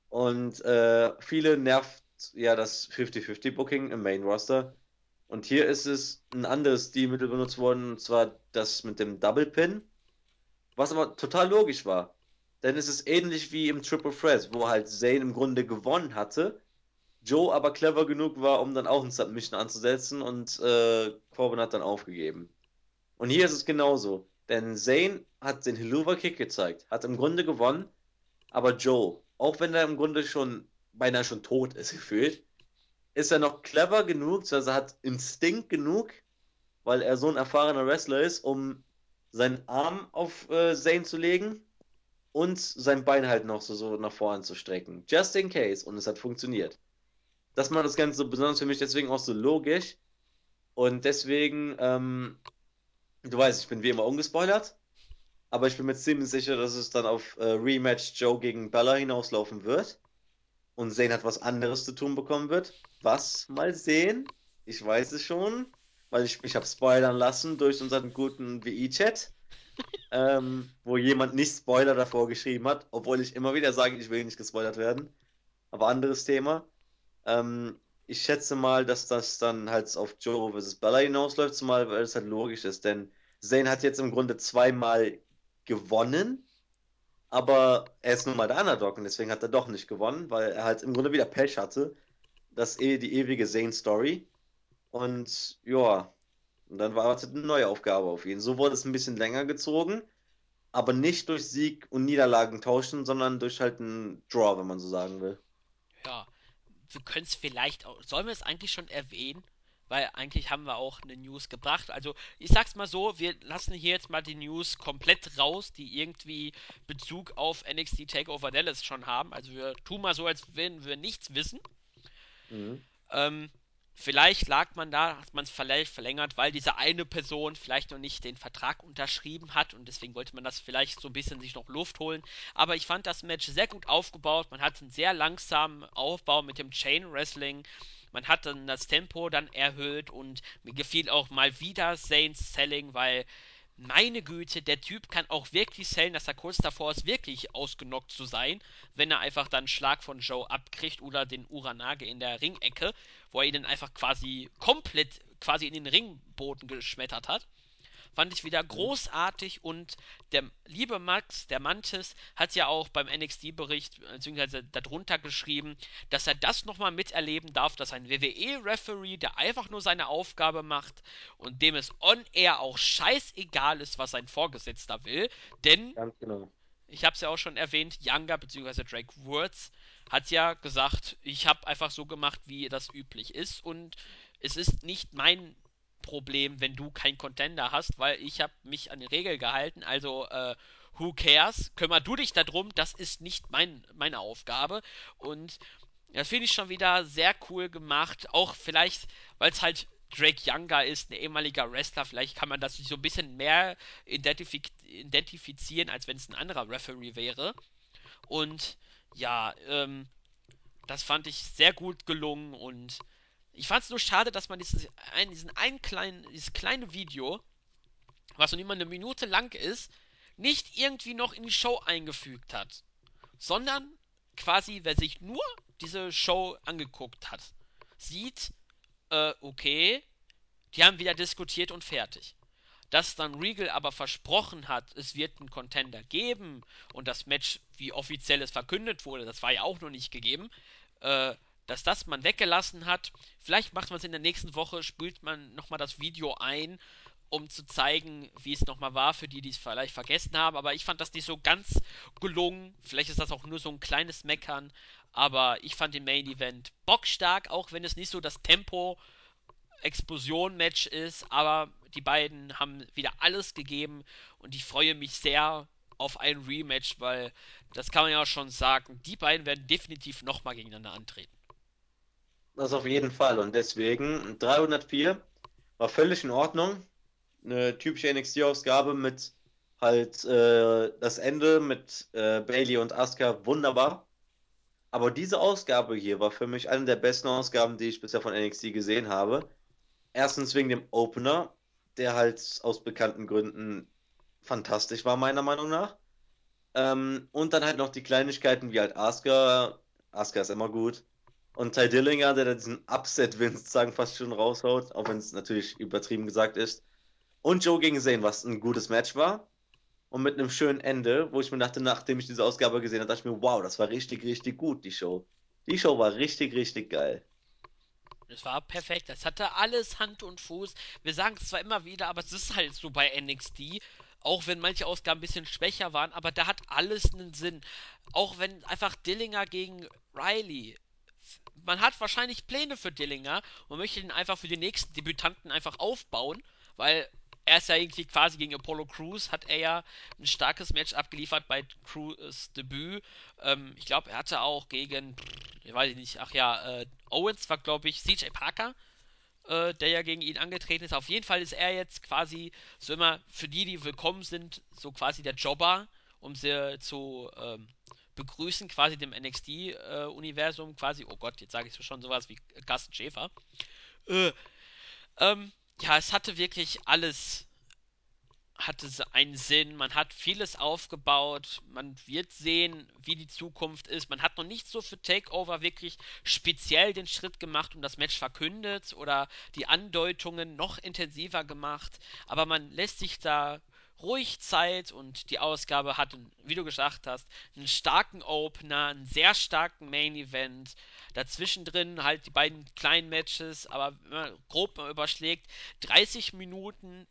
Und äh, viele nervt ja das 50-50-Booking im Main Roster. Und hier ist es ein anderes Stilmittel benutzt worden, und zwar das mit dem Double Pin. Was aber total logisch war. ist es ähnlich wie im Triple Threat, wo halt Zayn im Grunde gewonnen hatte, Joe aber clever genug war, um dann auch ein Submission anzusetzen und äh, Corbin hat dann aufgegeben. Und hier ist es genauso, denn Zayn hat den Helluva Kick gezeigt, hat im Grunde gewonnen, aber Joe, auch wenn er im Grunde schon beinahe schon tot ist gefühlt, ist er noch clever genug, also hat Instinkt genug, weil er so ein erfahrener Wrestler ist, um seinen Arm auf äh, Zane zu legen und sein Bein halt noch so, so nach vorne zu strecken. Just in case. Und es hat funktioniert. Das macht das Ganze so besonders für mich deswegen auch so logisch. Und deswegen, ähm, du weißt, ich bin wie immer ungespoilert. Aber ich bin mir ziemlich sicher, dass es dann auf äh, Rematch Joe gegen Bella hinauslaufen wird. Und Zane hat was anderes zu tun bekommen wird. Was? Mal sehen. Ich weiß es schon weil ich mich habe spoilern lassen durch unseren guten WI-Chat, ähm, wo jemand nicht Spoiler davor geschrieben hat, obwohl ich immer wieder sage, ich will nicht gespoilert werden. Aber anderes Thema. Ähm, ich schätze mal, dass das dann halt auf Joe vs. Bella hinausläuft, zumal weil es halt logisch ist, denn Zane hat jetzt im Grunde zweimal gewonnen, aber er ist nun mal der Underdog und deswegen hat er doch nicht gewonnen, weil er halt im Grunde wieder Pech hatte. Das ist eh die ewige Zane-Story. Und ja, und dann wartet eine neue Aufgabe auf ihn. So wurde es ein bisschen länger gezogen, aber nicht durch Sieg und Niederlagen tauschen, sondern durch halt einen Draw, wenn man so sagen will. Ja, wir können es vielleicht auch. Sollen wir es eigentlich schon erwähnen? Weil eigentlich haben wir auch eine News gebracht. Also ich sag's mal so, wir lassen hier jetzt mal die News komplett raus, die irgendwie Bezug auf NXT Takeover Dallas schon haben. Also wir tun mal so, als wenn wir nichts wissen. Mhm. Ähm, Vielleicht lag man da, hat man es vielleicht verlängert, weil diese eine Person vielleicht noch nicht den Vertrag unterschrieben hat und deswegen wollte man das vielleicht so ein bisschen sich noch Luft holen. Aber ich fand das Match sehr gut aufgebaut. Man hat einen sehr langsamen Aufbau mit dem Chain Wrestling. Man hat dann das Tempo dann erhöht und mir gefiel auch mal wieder Saints Selling, weil meine Güte, der Typ kann auch wirklich sellen, dass er kurz davor ist, wirklich ausgenockt zu sein, wenn er einfach dann Schlag von Joe abkriegt oder den Uranage in der Ringecke, wo er ihn dann einfach quasi komplett quasi in den Ringboden geschmettert hat. Fand ich wieder mhm. großartig und der liebe Max, der Mantis, hat ja auch beim NXT-Bericht, beziehungsweise darunter geschrieben, dass er das nochmal miterleben darf, dass ein WWE-Referee, der einfach nur seine Aufgabe macht und dem es on-air auch scheißegal ist, was sein Vorgesetzter will, denn, genau. ich habe es ja auch schon erwähnt, Younger bzw. Drake Woods hat ja gesagt, ich habe einfach so gemacht, wie das üblich ist und es ist nicht mein Problem, wenn du keinen Contender hast, weil ich habe mich an die Regel gehalten. Also, äh, who cares? Kümmer du dich darum, das ist nicht mein, meine Aufgabe. Und das finde ich schon wieder sehr cool gemacht. Auch vielleicht, weil es halt Drake Younger ist, ein ehemaliger Wrestler, vielleicht kann man das so ein bisschen mehr identifiz identifizieren, als wenn es ein anderer Referee wäre. Und ja, ähm, das fand ich sehr gut gelungen und ich fand es nur schade, dass man dieses, ein, diesen einen kleinen, dieses kleine Video, was nun immer eine Minute lang ist, nicht irgendwie noch in die Show eingefügt hat. Sondern quasi, wer sich nur diese Show angeguckt hat, sieht, äh, okay, die haben wieder diskutiert und fertig. Dass dann Regal aber versprochen hat, es wird einen Contender geben und das Match, wie offiziell es verkündet wurde, das war ja auch noch nicht gegeben, äh, dass das man weggelassen hat. Vielleicht macht man es in der nächsten Woche, spült man nochmal das Video ein, um zu zeigen, wie es nochmal war, für die, die es vielleicht vergessen haben. Aber ich fand das nicht so ganz gelungen. Vielleicht ist das auch nur so ein kleines Meckern. Aber ich fand den Main Event bockstark, auch wenn es nicht so das Tempo Explosion-Match ist. Aber die beiden haben wieder alles gegeben und ich freue mich sehr auf ein Rematch, weil das kann man ja schon sagen. Die beiden werden definitiv nochmal gegeneinander antreten. Das auf jeden Fall. Und deswegen 304 war völlig in Ordnung. Eine typische NXT-Ausgabe mit halt äh, das Ende mit äh, Bailey und Asuka wunderbar. Aber diese Ausgabe hier war für mich eine der besten Ausgaben, die ich bisher von NXT gesehen habe. Erstens wegen dem Opener, der halt aus bekannten Gründen fantastisch war, meiner Meinung nach. Ähm, und dann halt noch die Kleinigkeiten wie halt Asuka. Asuka ist immer gut. Und Ty Dillinger, der diesen Upset-Win sozusagen fast schon raushaut, auch wenn es natürlich übertrieben gesagt ist. Und Joe gegen Zane, was ein gutes Match war. und mit einem schönen Ende, wo ich mir dachte, nachdem ich diese Ausgabe gesehen habe, dachte ich mir, wow, das war richtig, richtig gut, die Show. Die Show war richtig, richtig geil. Es war perfekt. Es hatte alles Hand und Fuß. Wir sagen es zwar immer wieder, aber es ist halt so bei NXT. Auch wenn manche Ausgaben ein bisschen schwächer waren, aber da hat alles einen Sinn. Auch wenn einfach Dillinger gegen Riley. Man hat wahrscheinlich Pläne für Dillinger und möchte ihn einfach für die nächsten Debütanten einfach aufbauen, weil er ist ja irgendwie quasi gegen Apollo Crews, hat er ja ein starkes Match abgeliefert bei Crews Debüt. Ähm, ich glaube, er hatte auch gegen, ich weiß nicht, ach ja, äh, Owens war, glaube ich, CJ Parker, äh, der ja gegen ihn angetreten ist. Auf jeden Fall ist er jetzt quasi so immer für die, die willkommen sind, so quasi der Jobber, um sie zu ähm, begrüßen, quasi dem NXT-Universum, äh, quasi, oh Gott, jetzt sage ich schon sowas wie Carsten Schäfer. Äh, ähm, ja, es hatte wirklich alles hatte einen Sinn, man hat vieles aufgebaut, man wird sehen, wie die Zukunft ist. Man hat noch nicht so für Takeover wirklich speziell den Schritt gemacht und das Match verkündet oder die Andeutungen noch intensiver gemacht, aber man lässt sich da ruhig Zeit und die Ausgabe hat, wie du gesagt hast, einen starken Opener, einen sehr starken Main Event. Dazwischen drin halt die beiden kleinen Matches, aber wenn man grob überschlägt, 30 Minuten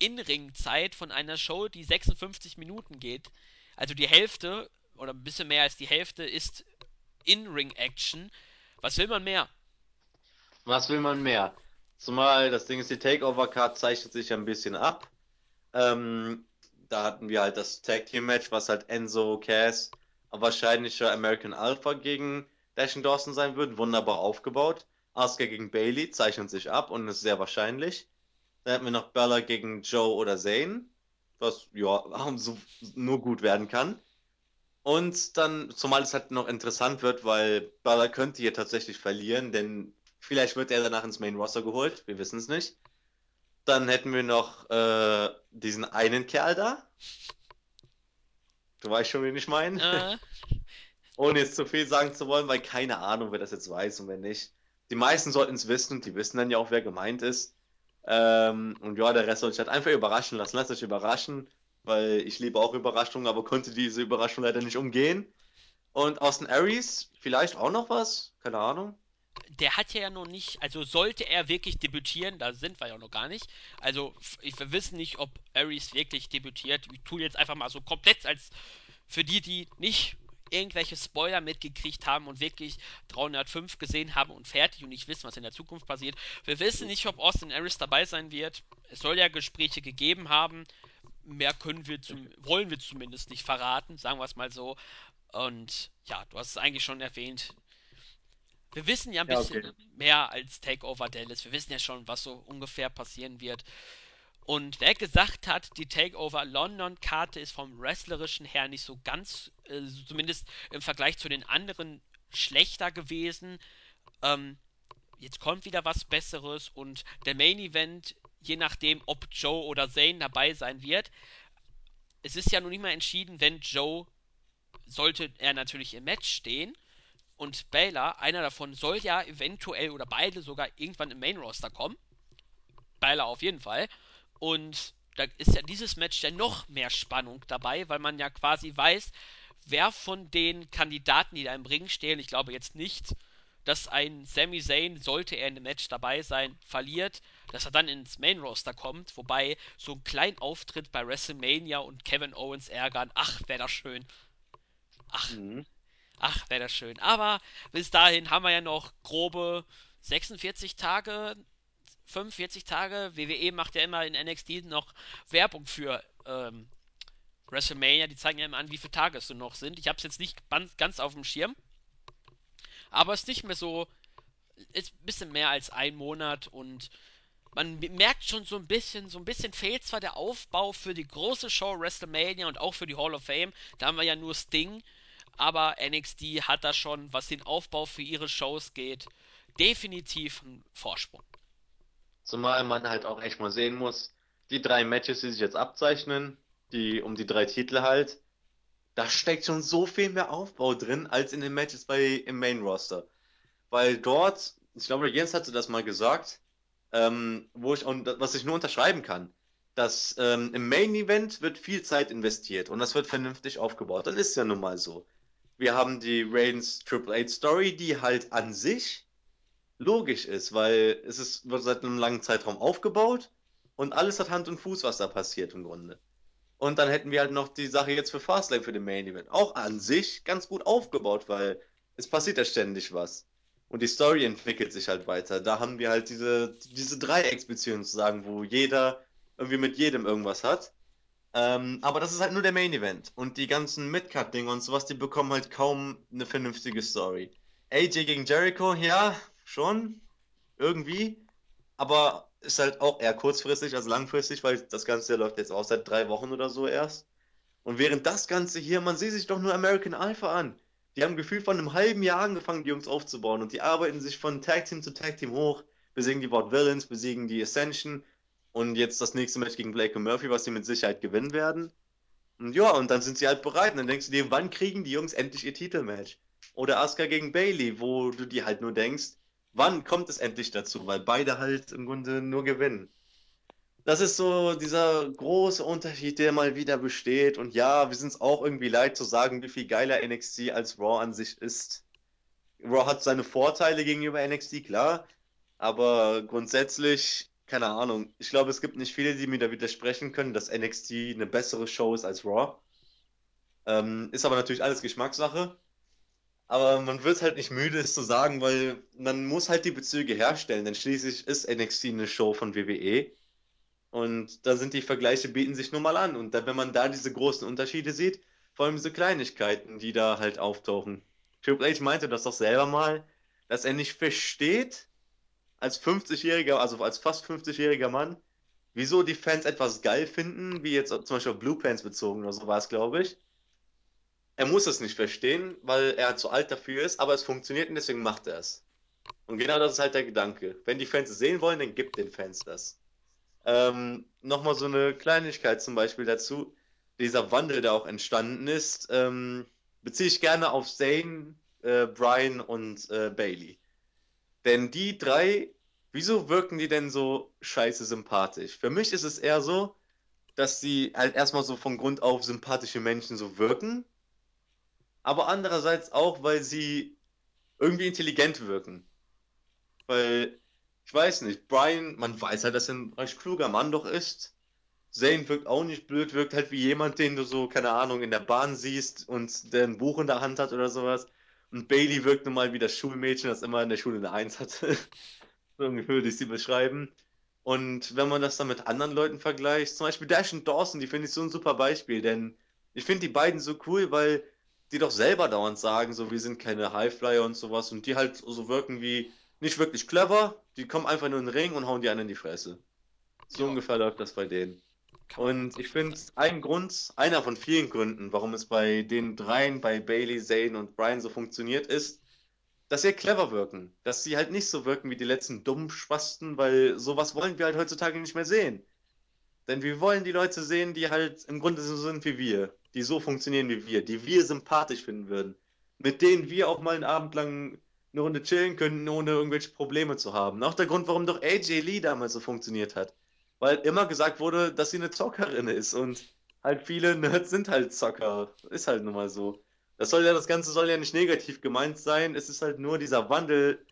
in-Ring-Zeit von einer Show, die 56 Minuten geht. Also die Hälfte oder ein bisschen mehr als die Hälfte ist In-Ring-Action. Was will man mehr? Was will man mehr? Zumal das Ding ist, die Takeover-Card zeichnet sich ein bisschen ab. Ähm, da hatten wir halt das Tag Team Match, was halt Enzo, Cass, wahrscheinlicher American Alpha gegen Dashing Dawson sein wird. Wunderbar aufgebaut. Asuka gegen Bailey zeichnet sich ab und ist sehr wahrscheinlich. Dann hätten wir noch Bella gegen Joe oder Zane, was ja so, nur gut werden kann. Und dann, zumal es halt noch interessant wird, weil Bella könnte hier tatsächlich verlieren, denn vielleicht wird er danach ins Main Roster geholt, wir wissen es nicht. Dann hätten wir noch äh, diesen einen Kerl da. Du weißt schon, wen ich meine. Äh. Ohne jetzt zu viel sagen zu wollen, weil keine Ahnung, wer das jetzt weiß und wer nicht. Die meisten sollten es wissen, die wissen dann ja auch, wer gemeint ist. Ähm, und ja, der Rest soll sich halt einfach überraschen lassen. Lasst euch überraschen, weil ich liebe auch Überraschungen, aber konnte diese Überraschung leider nicht umgehen. Und Austin Aries, vielleicht auch noch was? Keine Ahnung. Der hat ja noch nicht, also sollte er wirklich debütieren, da sind wir ja noch gar nicht. Also wir wissen nicht, ob Aries wirklich debütiert. Ich tue jetzt einfach mal so komplett als für die, die nicht irgendwelche Spoiler mitgekriegt haben und wirklich 305 gesehen haben und fertig und nicht wissen, was in der Zukunft passiert. Wir wissen nicht, ob Austin Harris dabei sein wird. Es soll ja Gespräche gegeben haben. Mehr können wir zum, wollen wir zumindest nicht verraten, sagen wir es mal so. Und ja, du hast es eigentlich schon erwähnt. Wir wissen ja ein bisschen ja, okay. mehr als Takeover Dallas. Wir wissen ja schon, was so ungefähr passieren wird. Und wer gesagt hat, die Takeover London Karte ist vom wrestlerischen her nicht so ganz, äh, zumindest im Vergleich zu den anderen, schlechter gewesen. Ähm, jetzt kommt wieder was Besseres und der Main Event, je nachdem, ob Joe oder Zane dabei sein wird. Es ist ja noch nicht mal entschieden, wenn Joe, sollte er natürlich im Match stehen. Und Baylor, einer davon, soll ja eventuell oder beide sogar irgendwann im Main Roster kommen. Baylor auf jeden Fall. Und da ist ja dieses Match ja noch mehr Spannung dabei, weil man ja quasi weiß, wer von den Kandidaten, die da im Ring stehen, ich glaube jetzt nicht, dass ein Sami Zayn, sollte er in dem Match dabei sein, verliert, dass er dann ins Main Roster kommt, wobei so ein kleiner Auftritt bei WrestleMania und Kevin Owens ärgern, ach, wäre das schön. Ach, mhm. Ach, wäre das schön. Aber bis dahin haben wir ja noch grobe 46 Tage, 45 Tage. WWE macht ja immer in NXT noch Werbung für ähm, WrestleMania. Die zeigen ja immer an, wie viele Tage es so noch sind. Ich habe es jetzt nicht ganz auf dem Schirm. Aber es ist nicht mehr so. Ist ein bisschen mehr als ein Monat und man merkt schon so ein bisschen, so ein bisschen fehlt zwar der Aufbau für die große Show WrestleMania und auch für die Hall of Fame. Da haben wir ja nur Sting. Aber NXT hat da schon, was den Aufbau für ihre Shows geht, definitiv einen Vorsprung. Zumal man halt auch echt mal sehen muss, die drei Matches, die sich jetzt abzeichnen, die um die drei Titel halt, da steckt schon so viel mehr Aufbau drin als in den Matches bei im Main Roster. Weil dort, ich glaube, Jens hatte das mal gesagt, ähm, wo ich und was ich nur unterschreiben kann. dass ähm, im Main Event wird viel Zeit investiert und das wird vernünftig aufgebaut. Das ist ja nun mal so. Wir haben die Reigns Triple H Story, die halt an sich logisch ist, weil es ist, wird seit einem langen Zeitraum aufgebaut und alles hat Hand und Fuß, was da passiert im Grunde. Und dann hätten wir halt noch die Sache jetzt für Fastlane für den Main Event. Auch an sich ganz gut aufgebaut, weil es passiert ja ständig was. Und die Story entwickelt sich halt weiter. Da haben wir halt diese, diese Dreiecksbeziehung sozusagen, wo jeder irgendwie mit jedem irgendwas hat. Ähm, aber das ist halt nur der Main Event. Und die ganzen Midcard-Dinge und sowas, die bekommen halt kaum eine vernünftige Story. AJ gegen Jericho, ja, schon. Irgendwie. Aber ist halt auch eher kurzfristig als langfristig, weil das Ganze läuft jetzt auch seit drei Wochen oder so erst. Und während das Ganze hier, man sieht sich doch nur American Alpha an. Die haben gefühlt von einem halben Jahr angefangen, die Jungs aufzubauen und die arbeiten sich von Tag Team zu Tag Team hoch, besiegen die Ward Villains, besiegen die Ascension und jetzt das nächste Match gegen Blake und Murphy, was sie mit Sicherheit gewinnen werden. Und ja, und dann sind sie halt bereit. Und dann denkst du dir, wann kriegen die Jungs endlich ihr Titelmatch? Oder Asuka gegen Bailey, wo du dir halt nur denkst, wann kommt es endlich dazu? Weil beide halt im Grunde nur gewinnen. Das ist so dieser große Unterschied, der mal wieder besteht. Und ja, wir sind es auch irgendwie leid zu sagen, wie viel geiler NXT als Raw an sich ist. Raw hat seine Vorteile gegenüber NXT, klar. Aber grundsätzlich, keine Ahnung. Ich glaube, es gibt nicht viele, die mir da widersprechen können, dass NXT eine bessere Show ist als Raw. Ähm, ist aber natürlich alles Geschmackssache. Aber man wird halt nicht müde, es zu sagen, weil man muss halt die Bezüge herstellen, denn schließlich ist NXT eine Show von WWE. Und da sind die Vergleiche, bieten sich nun mal an. Und da, wenn man da diese großen Unterschiede sieht, vor allem diese Kleinigkeiten, die da halt auftauchen. Triple H meinte das doch selber mal, dass er nicht versteht, als 50-jähriger, also als fast 50-jähriger Mann, wieso die Fans etwas geil finden, wie jetzt zum Beispiel auf Blue Pants bezogen oder so war es, glaube ich. Er muss es nicht verstehen, weil er zu alt dafür ist, aber es funktioniert und deswegen macht er es. Und genau das ist halt der Gedanke. Wenn die Fans es sehen wollen, dann gibt den Fans das. Ähm, Nochmal so eine Kleinigkeit zum Beispiel dazu. Dieser Wandel, der auch entstanden ist, ähm, beziehe ich gerne auf Zane, äh, Brian und äh, Bailey. Denn die drei, wieso wirken die denn so scheiße sympathisch? Für mich ist es eher so, dass sie halt erstmal so von Grund auf sympathische Menschen so wirken, aber andererseits auch, weil sie irgendwie intelligent wirken. Weil, ich weiß nicht, Brian, man weiß halt, dass er ein recht kluger Mann doch ist. Zane wirkt auch nicht blöd, wirkt halt wie jemand, den du so, keine Ahnung, in der Bahn siehst und der ein Buch in der Hand hat oder sowas. Und Bailey wirkt nun mal wie das Schulmädchen, das immer in der Schule eine Eins hatte. so ungefähr würde ich sie beschreiben. Und wenn man das dann mit anderen Leuten vergleicht, zum Beispiel Dash und Dawson, die finde ich so ein super Beispiel, denn ich finde die beiden so cool, weil die doch selber dauernd sagen, so wir sind keine Highflyer und sowas und die halt so wirken wie nicht wirklich clever, die kommen einfach nur in den Ring und hauen die einen in die Fresse. So Ja. ungefähr läuft das bei denen. Und ich finde, ein Grund, einer von vielen Gründen, warum es bei den dreien, bei Bailey, Zane und Brian so funktioniert, ist, dass sie clever wirken. Dass sie halt nicht so wirken wie die letzten dummen Spasten, weil sowas wollen wir halt heutzutage nicht mehr sehen. Denn wir wollen die Leute sehen, die halt im Grunde so sind wie wir, die so funktionieren wie wir, die wir sympathisch finden würden, mit denen wir auch mal einen Abend lang eine Runde chillen könnten, ohne irgendwelche Probleme zu haben. Auch der Grund, warum doch AJ Lee damals so funktioniert hat. Weil immer gesagt wurde, dass sie eine Zockerin ist und halt viele Nerds sind halt Zocker. Ist halt nun mal so. Das soll ja, das Ganze soll ja nicht negativ gemeint sein. Es ist halt nur dieser Wandel,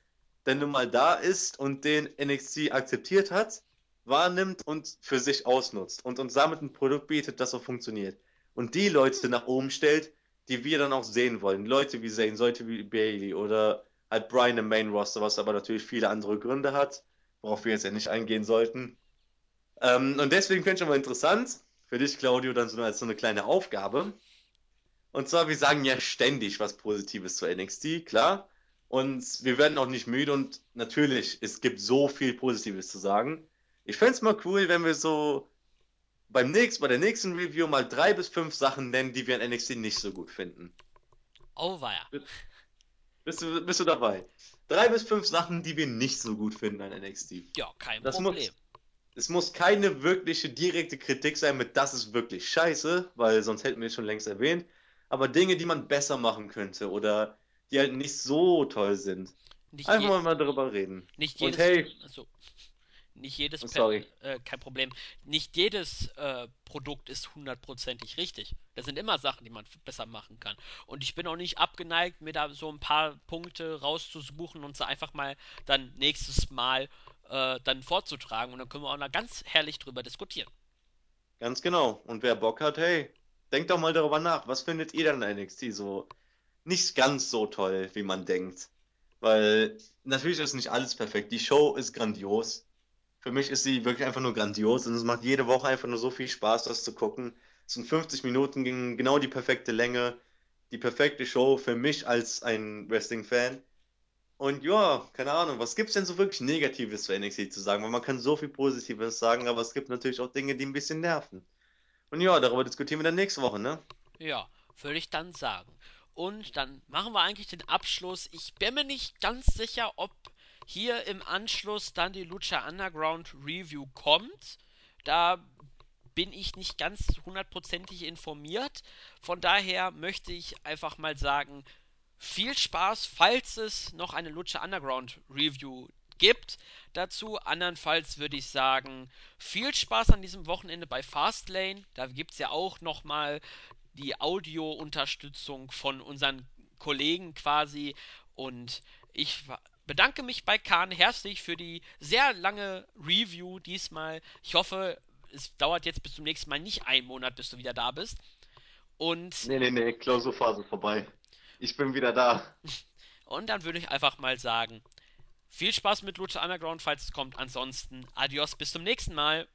der nun mal da ist und den NXT akzeptiert hat wahrnimmt und für sich ausnutzt und uns damit ein Produkt bietet, das so funktioniert. Und die Leute nach oben stellt, die wir dann auch sehen wollen. Leute wie Zane, Leute wie Bailey oder halt Brian im Main Roster, was aber natürlich viele andere Gründe hat, worauf wir jetzt ja nicht eingehen sollten. Ähm, und deswegen finde ich schon mal interessant, für dich, Claudio, dann so als so eine kleine Aufgabe. Und zwar, wir sagen ja ständig was Positives zu NXT, klar. Und wir werden auch nicht müde und natürlich, es gibt so viel Positives zu sagen. Ich fände es mal cool, wenn wir so beim nächsten, bei der nächsten Review mal drei bis fünf Sachen nennen, die wir an NXT nicht so gut finden. Oh, weia. Bist du, bist du dabei? Drei bis fünf Sachen, die wir nicht so gut finden an NXT. Ja, kein Das Problem. muss, es muss keine wirkliche direkte Kritik sein mit das ist wirklich scheiße, weil sonst hätten wir es schon längst erwähnt. Aber Dinge, die man besser machen könnte oder die halt nicht so toll sind. Nicht, Einfach je, mal darüber reden. nicht Und jedes. hey, Achso. Nicht jedes Oh, sorry. Äh, kein Problem. Nicht jedes äh, Produkt ist hundertprozentig richtig. Das sind immer Sachen, die man besser machen kann. Und ich bin auch nicht abgeneigt, mir da so ein paar Punkte rauszusuchen und sie einfach mal dann nächstes Mal äh, dann vorzutragen. Und dann können wir auch da ganz herrlich drüber diskutieren. Ganz genau. Und wer Bock hat, hey, denkt doch mal darüber nach. Was findet ihr denn an NXT so nicht ganz so toll, wie man denkt? Weil natürlich ist nicht alles perfekt. Die Show ist grandios. Für mich ist sie wirklich einfach nur grandios und es macht jede Woche einfach nur so viel Spaß, das zu gucken. Es sind 50 Minuten, genau die perfekte Länge, die perfekte Show für mich als ein Wrestling-Fan. Und ja, keine Ahnung, was gibt's denn so wirklich Negatives zu NXT zu sagen? Weil man kann so viel Positives sagen, aber es gibt natürlich auch Dinge, die ein bisschen nerven. Und ja, darüber diskutieren wir dann nächste Woche, ne? Ja, würde ich dann sagen. Und dann machen wir eigentlich den Abschluss. Ich bin mir nicht ganz sicher, ob hier im Anschluss dann die Lucha Underground Review kommt. Da bin ich nicht ganz hundertprozentig informiert. Von daher möchte ich einfach mal sagen, viel Spaß, falls es noch eine Lucha Underground Review gibt. Dazu andernfalls würde ich sagen, viel Spaß an diesem Wochenende bei Fastlane. Da gibt es ja auch nochmal die Audio-Unterstützung von unseren Kollegen quasi. Und ich bedanke mich bei Kahn herzlich für die sehr lange Review diesmal. Ich hoffe, es dauert jetzt bis zum nächsten Mal nicht einen Monat, bis du wieder da bist. Und, Nee, nee, nee, Klausurphase vorbei. Ich bin wieder da. und dann würde ich einfach mal sagen, viel Spaß mit Lucha Underground, falls es kommt. Ansonsten, adios, bis zum nächsten Mal.